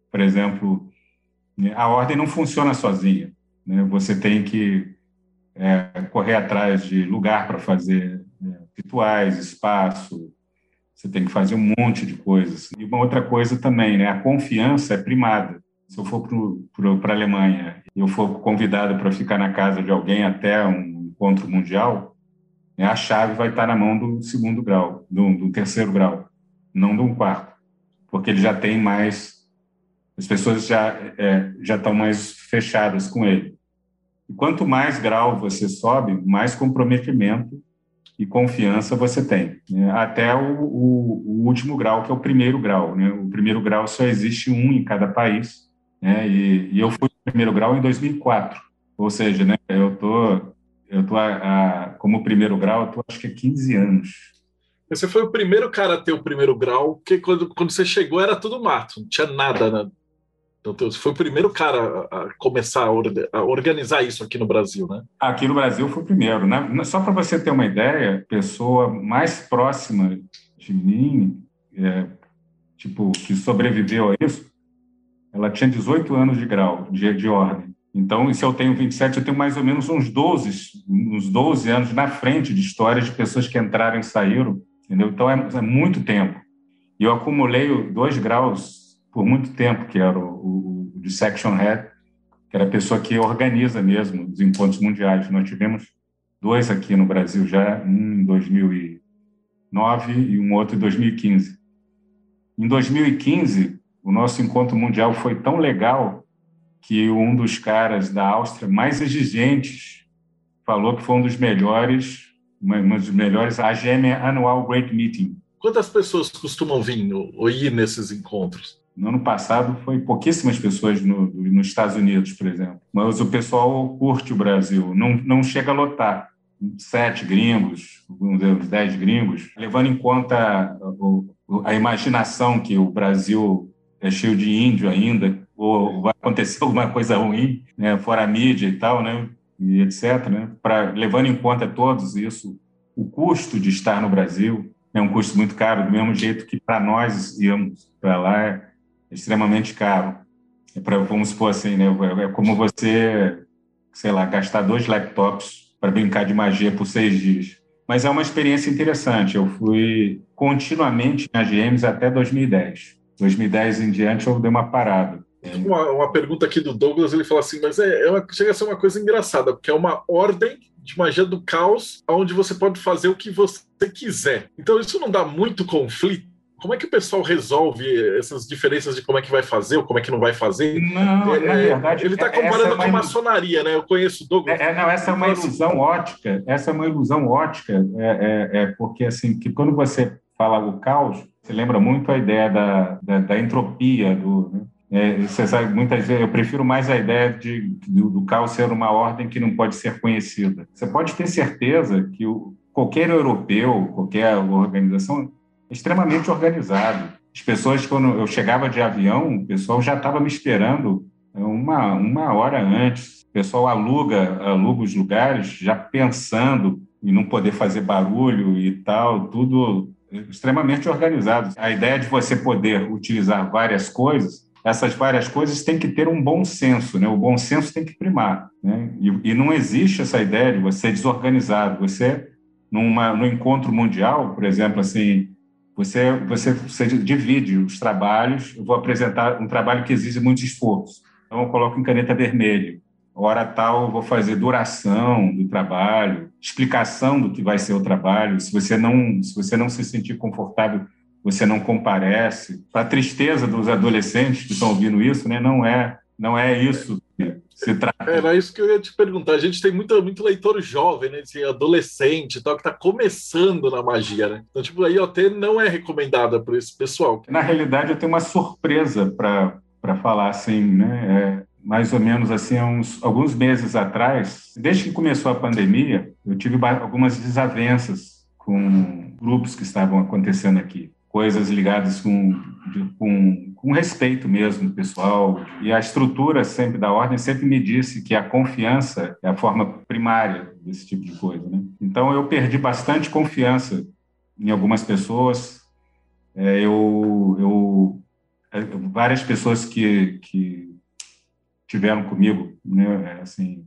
Por exemplo, né, a ordem não funciona sozinha. Né? Você tem que é, correr atrás de lugar para fazer é, rituais, espaço, você tem que fazer um monte de coisas. E uma outra coisa também, né? a confiança é primada se eu for para a Alemanha e eu for convidado para ficar na casa de alguém até um encontro mundial, né, a chave vai estar na mão do segundo grau, do, do terceiro grau, não do quarto, porque ele já tem mais, as pessoas já é, já estão mais fechadas com ele. E quanto mais grau você sobe, mais comprometimento e confiança você tem, né? até o, o, o, último grau, que é o primeiro grau. Né? O primeiro grau só existe um em cada país, né? E, e, eu fui primeiro grau em 2004, ou seja, né, eu tô, eu tô a, a, como primeiro grau, eu tô acho que há 15 anos. Você foi o primeiro cara a ter o primeiro grau, porque quando, quando você chegou era tudo mato, não tinha nada, né? Então, você foi o primeiro cara a começar a, organizar isso aqui no Brasil, né? Aqui no Brasil foi o primeiro, né? Só para você ter uma ideia, a pessoa mais próxima de mim, é, tipo, que sobreviveu a isso, ela tinha 18 anos de grau, de, de ordem. Então, se eu tenho 27, eu tenho mais ou menos uns 12, uns 12 anos na frente de histórias de pessoas que entraram e saíram, entendeu? Então, é, é muito tempo. E eu acumulei dois graus por muito tempo, que era o, o, o de section head, que era a pessoa que organiza mesmo os encontros mundiais. Nós tivemos dois aqui no Brasil já, um em 2009 e um outro em 2015. Em 2015, o nosso encontro mundial foi tão legal que um dos caras da Áustria mais exigentes falou que foi um dos melhores, um dos melhores AGM Annual Great Meeting. Quantas pessoas costumam vir ou ir nesses encontros? No ano passado foi pouquíssimas pessoas no, nos Estados Unidos, por exemplo. Mas o pessoal curte o Brasil, não, não chega a lotar. Sete gringos, uns dez gringos, levando em conta a, a imaginação que o Brasil é cheio de índio ainda, ou vai acontecer alguma coisa ruim, né, fora a mídia e tal, né, e etc., né, para levando em conta todos isso, o custo de estar no Brasil é um custo muito caro, do mesmo jeito que para nós íamos para lá é extremamente caro. É para vamos supor assim, né, é como você, sei lá, gastar dois laptops para brincar de magia por seis dias. Mas é uma experiência interessante. Eu fui continuamente em AGMs até 2010. 2010 em diante eu dei uma parada. Uma, uma pergunta aqui do Douglas, ele fala assim, mas é, é uma, chega a ser uma coisa engraçada, porque é uma ordem de magia do caos, onde você pode fazer o que você quiser. Então isso não dá muito conflito? Como é que o pessoal resolve essas diferenças de como é que vai fazer ou como é que não vai fazer? Não, é, na verdade. Ele está comparando é com a maçonaria, né? Eu conheço o Douglas. É, não, essa é uma ilusão ótica. Essa é uma ilusão ótica, é, é, é porque assim, que quando você fala o caos, você lembra muito a ideia da, da, da entropia do. Né? É, você sabe, muitas vezes eu prefiro mais a ideia de, do, do, caos ser uma ordem que não pode ser conhecida. Você pode ter certeza que o, qualquer europeu, qualquer organização, é extremamente organizado. As pessoas, quando eu chegava de avião, o pessoal já estava me esperando uma, uma hora antes. O pessoal aluga, aluga os lugares já pensando em não poder fazer barulho e tal, tudo extremamente organizados. A ideia de você poder utilizar várias coisas, essas várias coisas têm que ter um bom senso, né? O bom senso tem que primar, né? E, e não existe essa ideia de você desorganizado. Você, numa, no encontro mundial, por exemplo, assim, você, você, você divide os trabalhos. Eu vou apresentar um trabalho que exige muito esforço. Então, eu coloco em caneta vermelha hora tal eu vou fazer duração do trabalho, explicação do que vai ser o trabalho. Se você não, se você não se sentir confortável, você não comparece. Para tristeza dos adolescentes que estão ouvindo isso, né, não é não é isso que se trata. Era isso que eu ia te perguntar. A gente tem muito, muito leitor jovem, né? Assim, adolescente, tal, que está começando na magia, né? Então, tipo, a IoT não é recomendada para esse pessoal. Na realidade, eu tenho uma surpresa para falar, assim, né? É, mais ou menos assim, uns, alguns meses atrás, desde que começou a pandemia, eu tive algumas desavenças com grupos que estavam acontecendo aqui coisas ligadas com, com, com respeito mesmo pessoal. E a estrutura sempre da ordem sempre me disse que a confiança é a forma primária desse tipo de coisa. Né? Então, eu perdi bastante confiança em algumas pessoas. É, eu, eu, é, várias pessoas que, que tiveram comigo, né, assim,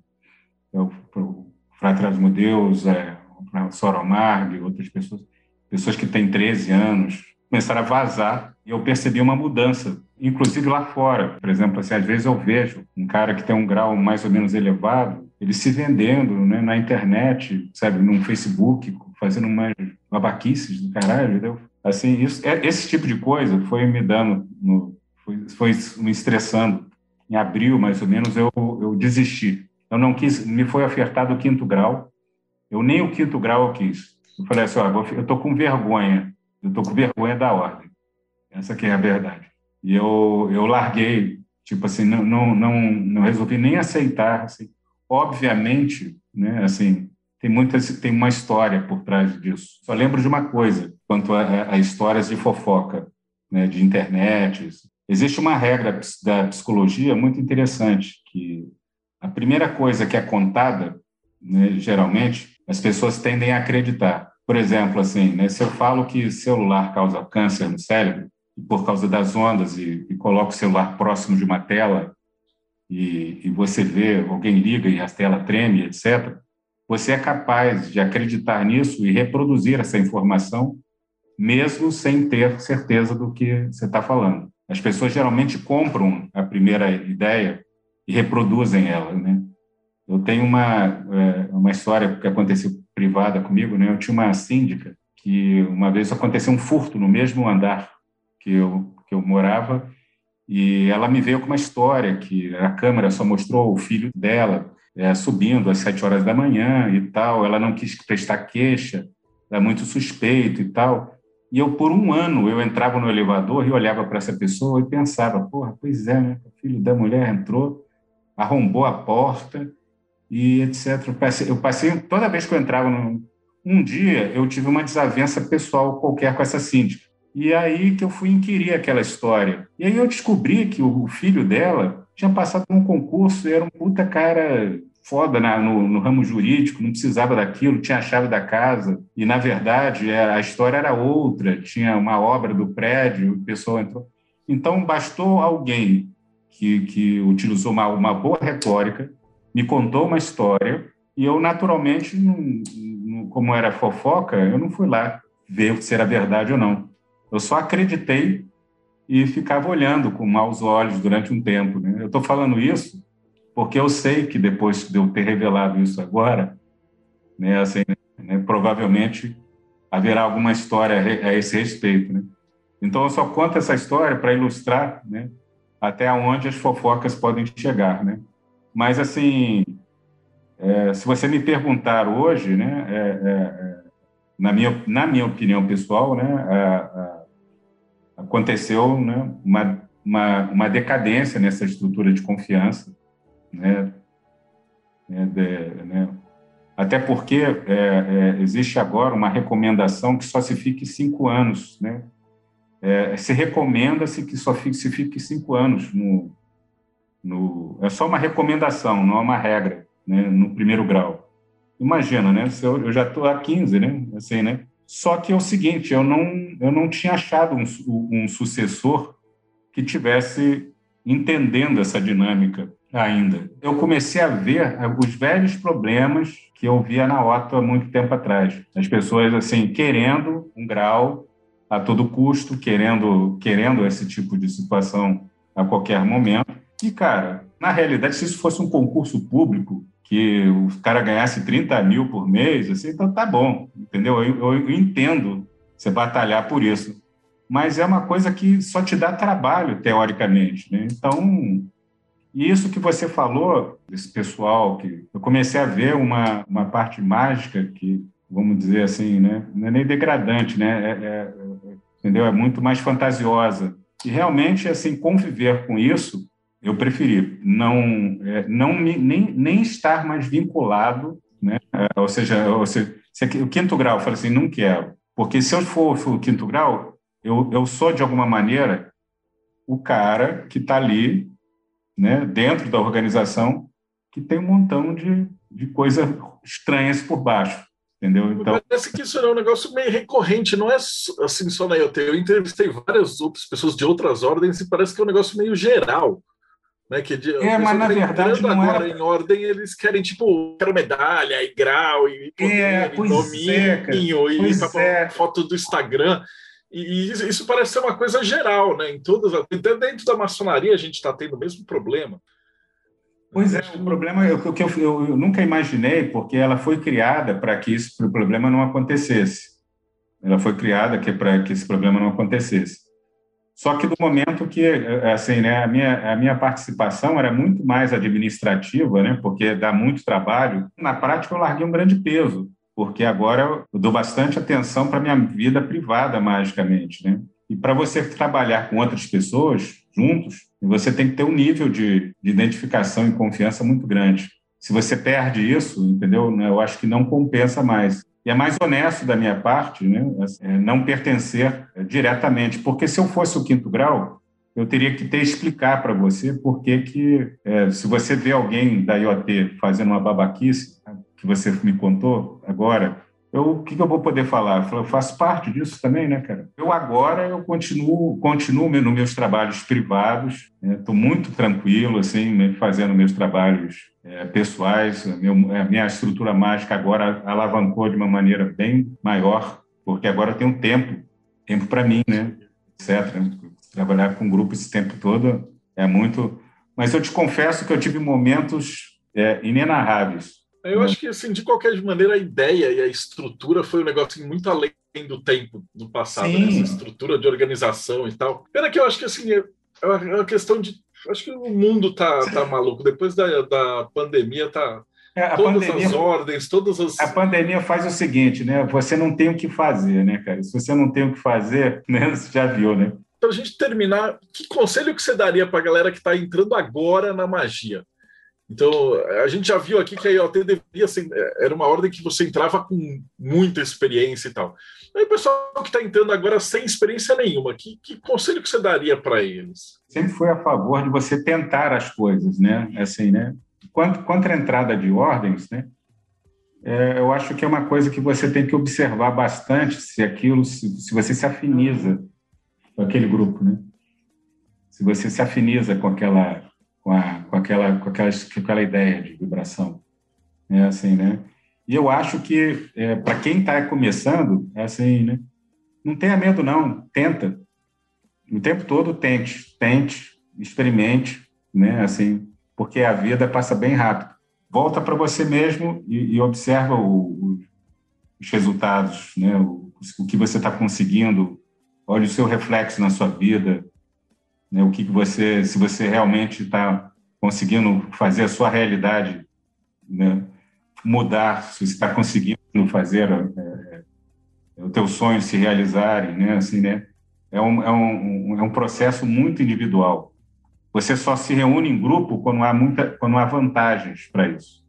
o, o Frater Asmodeus, é, o outras pessoas, pessoas que têm 13 anos, começaram a vazar e eu percebi uma mudança, inclusive lá fora. Por exemplo, assim, às vezes eu vejo um cara que tem um grau mais ou menos elevado, ele se vendendo né, na internet, sabe, no Facebook, fazendo umas babaquices do caralho, entendeu? Assim, isso, é, esse tipo de coisa foi me dando, no, foi, foi me estressando. Em abril, mais ou menos, eu, eu desisti. Eu não quis, me foi ofertado o quinto grau, eu nem o quinto grau eu quis. Eu falei assim, ó, eu estou com vergonha eu estou com vergonha da ordem. Essa que é a verdade. E eu, eu larguei, tipo assim, não, não, não, não resolvi nem aceitar. Assim. Obviamente, né, assim, tem muitas, tem uma história por trás disso. Só lembro de uma coisa, quanto a, a histórias de fofoca, né, de internet. Existe uma regra da psicologia muito interessante, que a primeira coisa que é contada, né, geralmente, as pessoas tendem a acreditar. Por exemplo, assim, né, se eu falo que celular causa câncer no cérebro, por causa das ondas, e, e coloco o celular próximo de uma tela, e, e você vê, alguém liga e a tela treme, etc., você é capaz de acreditar nisso e reproduzir essa informação, mesmo sem ter certeza do que você está falando. As pessoas geralmente compram a primeira ideia e reproduzem ela. Né? Eu tenho uma, é, uma história que aconteceu privada comigo, né? Eu tinha uma síndica que uma vez aconteceu um furto no mesmo andar que eu que eu morava e ela me veio com uma história que a câmera só mostrou o filho dela é, subindo às sete horas da manhã e tal. Ela não quis prestar queixa, era muito suspeito e tal. E eu, por um ano, eu entrava no elevador e olhava para essa pessoa e pensava, porra, pois é, né? O filho da mulher entrou, arrombou a porta e etc. Eu passei, eu passei, toda vez que eu entrava no, um dia eu tive uma desavença pessoal qualquer com essa síndica. E aí que eu fui inquirir aquela história. E aí eu descobri que o filho dela tinha passado um concurso, era um puta cara foda na, no, no, ramo jurídico, não precisava daquilo, tinha a chave da casa. E, na verdade, é, a história era outra. Tinha uma obra do prédio, o pessoal entrou. Então, bastou alguém que, que utilizou uma, uma boa retórica, me contou uma história e eu, naturalmente, não, não, como era fofoca, eu não fui lá ver se era verdade ou não. Eu só acreditei e ficava olhando com maus olhos durante um tempo. Né? Eu estou falando isso porque eu sei que depois de eu ter revelado isso agora, né, assim, né, provavelmente haverá alguma história a esse respeito. Né? Então, eu só conto essa história para ilustrar né, até onde as fofocas podem chegar. Né? Mas, assim, é, se você me perguntar hoje, né, é, é, é na, minha, na minha opinião pessoal, né, aconteceu né, uma, uma, uma, decadência nessa estrutura de confiança, né, né de, né até porque é, é, existe agora uma recomendação que só se fique cinco anos, né? É, se recomenda-se que só fique, se fique cinco anos no, no, é só uma recomendação, não é uma regra, né, no primeiro grau. Imagina, né? Se eu, eu já estou há 15, né? Assim, né? Só que é o seguinte, eu não, eu não tinha achado um, um sucessor que tivesse entendendo essa dinâmica ainda. Eu comecei a ver os velhos problemas que eu via na OTA há muito tempo atrás. As pessoas assim querendo um grau a todo custo, querendo querendo esse tipo de situação a qualquer momento e, cara, na realidade, se isso fosse um concurso público, que o cara ganhasse 30 mil por mês, assim, então tá bom, entendeu? Eu, eu, eu entendo você batalhar por isso. Mas é uma coisa que só te dá trabalho, teoricamente. Né? Então, E isso que você falou, esse pessoal, que eu comecei a ver uma, uma parte mágica que, vamos dizer assim, né, não é nem degradante, né, é, é, entendeu? É muito mais fantasiosa. E realmente, assim, conviver com isso, eu preferi não, é, não me, nem, nem estar mais vinculado, né? Ou seja, ou seja o quinto grau, eu falei assim, não quero. Porque se eu for, for o quinto grau, eu, eu sou, de alguma maneira, o cara que está ali né, dentro da organização que tem um montão de, de coisas estranhas por baixo. Entendeu? Então... Parece que isso é um negócio meio recorrente, não é assim só na IoT. Eu entrevistei várias outras pessoas de outras ordens e parece que é um negócio meio geral. Né, que de, é, mas na tá verdade não agora era... em ordem eles querem tipo quero medalha e grau e é, e domínio é, e é. foto do Instagram e isso parece ser uma coisa geral, né? Em todas, até dentro da maçonaria a gente está tendo o mesmo problema. Pois é, o problema é o que eu, eu, eu, nunca imaginei, porque ela foi criada para que esse problema não acontecesse. Ela foi criada que para que esse problema não acontecesse. Só que no momento que, assim, né, a minha, a minha participação era muito mais administrativa, né, porque dá muito trabalho. Na prática, eu larguei um grande peso porque agora eu dou bastante atenção para minha vida privada, magicamente, né? E para você trabalhar com outras pessoas juntos, você tem que ter um nível de, de identificação e confiança muito grande. Se você perde isso, entendeu? Eu acho que não compensa mais. E é mais honesto da minha parte, né? É, não pertencer diretamente, porque se eu fosse o quinto grau, eu teria que ter explicar para você por que que é, se você vê alguém da IoT fazendo uma babaquice, que você me contou agora, eu, o que, que, eu vou poder falar? Eu faço parte disso também, né, cara? Eu agora eu continuo, continuo nos meus trabalhos privados, estou né? muito tranquilo, assim, fazendo meus trabalhos é, pessoais. A, minha estrutura mágica agora alavancou de uma maneira bem maior, porque agora eu tenho tempo, tempo para mim, né? Etc. Trabalhar com grupo esse tempo todo é muito. Mas eu te confesso que eu tive momentos é, inenarráveis eu acho que, assim, de qualquer maneira, a ideia e a estrutura foi um negócio muito além do tempo do passado, né? essa estrutura de organização e tal. Pena que eu acho que, assim, é, é uma questão de. Acho que o mundo tá, tá maluco. Depois da, da pandemia, tá. É, todas pandemia, as ordens, todas as. A pandemia faz o seguinte, né? Você não tem o que fazer, né, cara? Se você não tem o que fazer, né? Você já viu, né? Para a gente terminar, que conselho que você daria para a galera que está entrando agora na magia? Então, a gente já viu aqui que a IoT ser, era uma ordem que você entrava com muita experiência e tal. Aí pessoal que está entrando agora sem experiência nenhuma, que, que conselho que você daria para eles? Sempre fui a favor de você tentar as coisas, né? Assim, né? Quanto, a entrada de ordens, né? É, eu acho que é uma coisa que você tem que observar bastante se aquilo, se, se você se afiniza com aquele grupo, né? Se você se afiniza com aquela com, a, com, aquela, com, aquela, com aquela ideia de vibração. É assim, né? E eu acho que, é, para quem está começando, é assim, né? Não tenha medo, não. Tenta. O tempo todo tente. Tente, experimente, né? Assim, porque a vida passa bem rápido. Volta para você mesmo e, e observa o, o, os resultados, né? O, o que você está conseguindo. Olha o seu reflexo na sua vida, né, o que, que você, se você realmente está conseguindo fazer a sua realidade né, mudar, se você está conseguindo fazer é, é, o teu sonho se realizarem, né, assim, né, é um, é um, é um processo muito individual. Você só se reúne em grupo quando há muita, quando há vantagens para isso.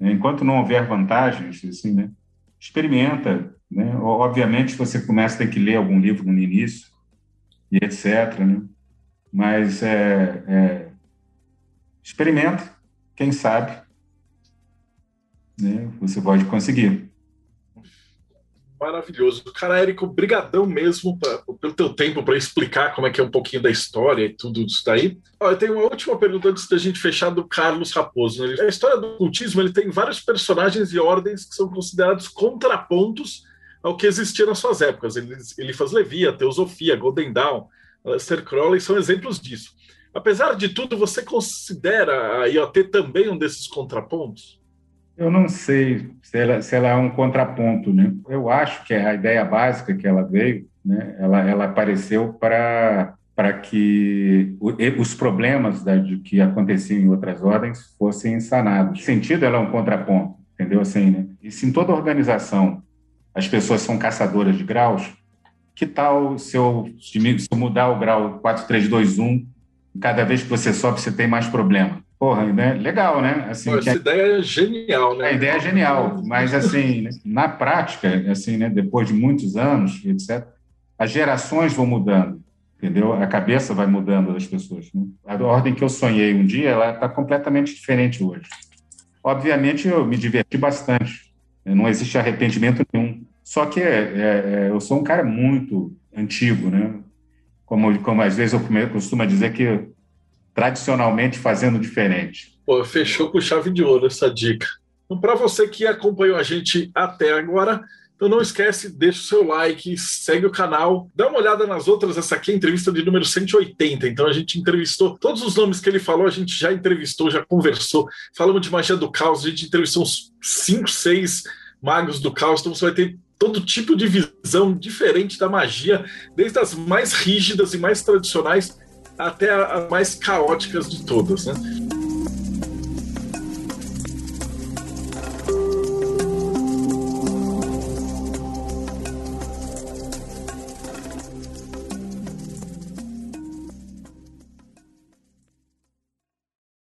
Enquanto não houver vantagens, assim, né, experimenta, né? Obviamente você começa a ter que ler algum livro no início e etc, né? Mas é, é, experimenta, quem sabe, né, você pode conseguir. Maravilhoso. Cara, Érico, brigadão mesmo pra, pelo teu tempo para explicar como é que é um pouquinho da história e tudo isso daí. Ó, eu tenho uma última pergunta antes da gente fechar do Carlos Raposo. Né? A história do cultismo ele tem vários personagens e ordens que são considerados contrapontos ao que existia nas suas épocas. Ele, ele faz Levi, a Teosofia, Golden Dawn, Lester Crowley são exemplos disso. Apesar de tudo, você considera a IoT também um desses contrapontos? Eu não sei se ela, se ela é um contraponto, né? Eu acho que a ideia básica que ela veio, né? Ela, ela apareceu para para que os problemas da, de que aconteciam em outras ordens fossem sanados. O sentido ela é um contraponto, entendeu? Assim, né? E se em toda organização as pessoas são caçadoras de graus, que tal se eu, se eu mudar o grau 4321, cada vez que você sobe você tem mais problema? Porra, né? legal, né? Assim, Pô, essa a... ideia é genial, né? A ideia é genial, mas assim, né? na prática, assim, né? depois de muitos anos, etc., as gerações vão mudando entendeu? A cabeça vai mudando das pessoas. Né? A ordem que eu sonhei um dia, ela está completamente diferente hoje. Obviamente, eu me diverti bastante. Não existe arrependimento nenhum. Só que é, é, é eu sou um cara muito antigo, né? Como, como às vezes eu costumo dizer que tradicionalmente fazendo diferente. Pô, fechou com chave de ouro essa dica. Então, para você que acompanhou a gente até agora, então não esquece, deixa o seu like, segue o canal, dá uma olhada nas outras. Essa aqui é a entrevista de número 180. Então a gente entrevistou todos os nomes que ele falou, a gente já entrevistou, já conversou. Falamos de magia do caos, a gente entrevistou uns 5, 6 magos do caos. Então você vai ter todo tipo de visão diferente da magia, desde as mais rígidas e mais tradicionais até as mais caóticas de todas, né?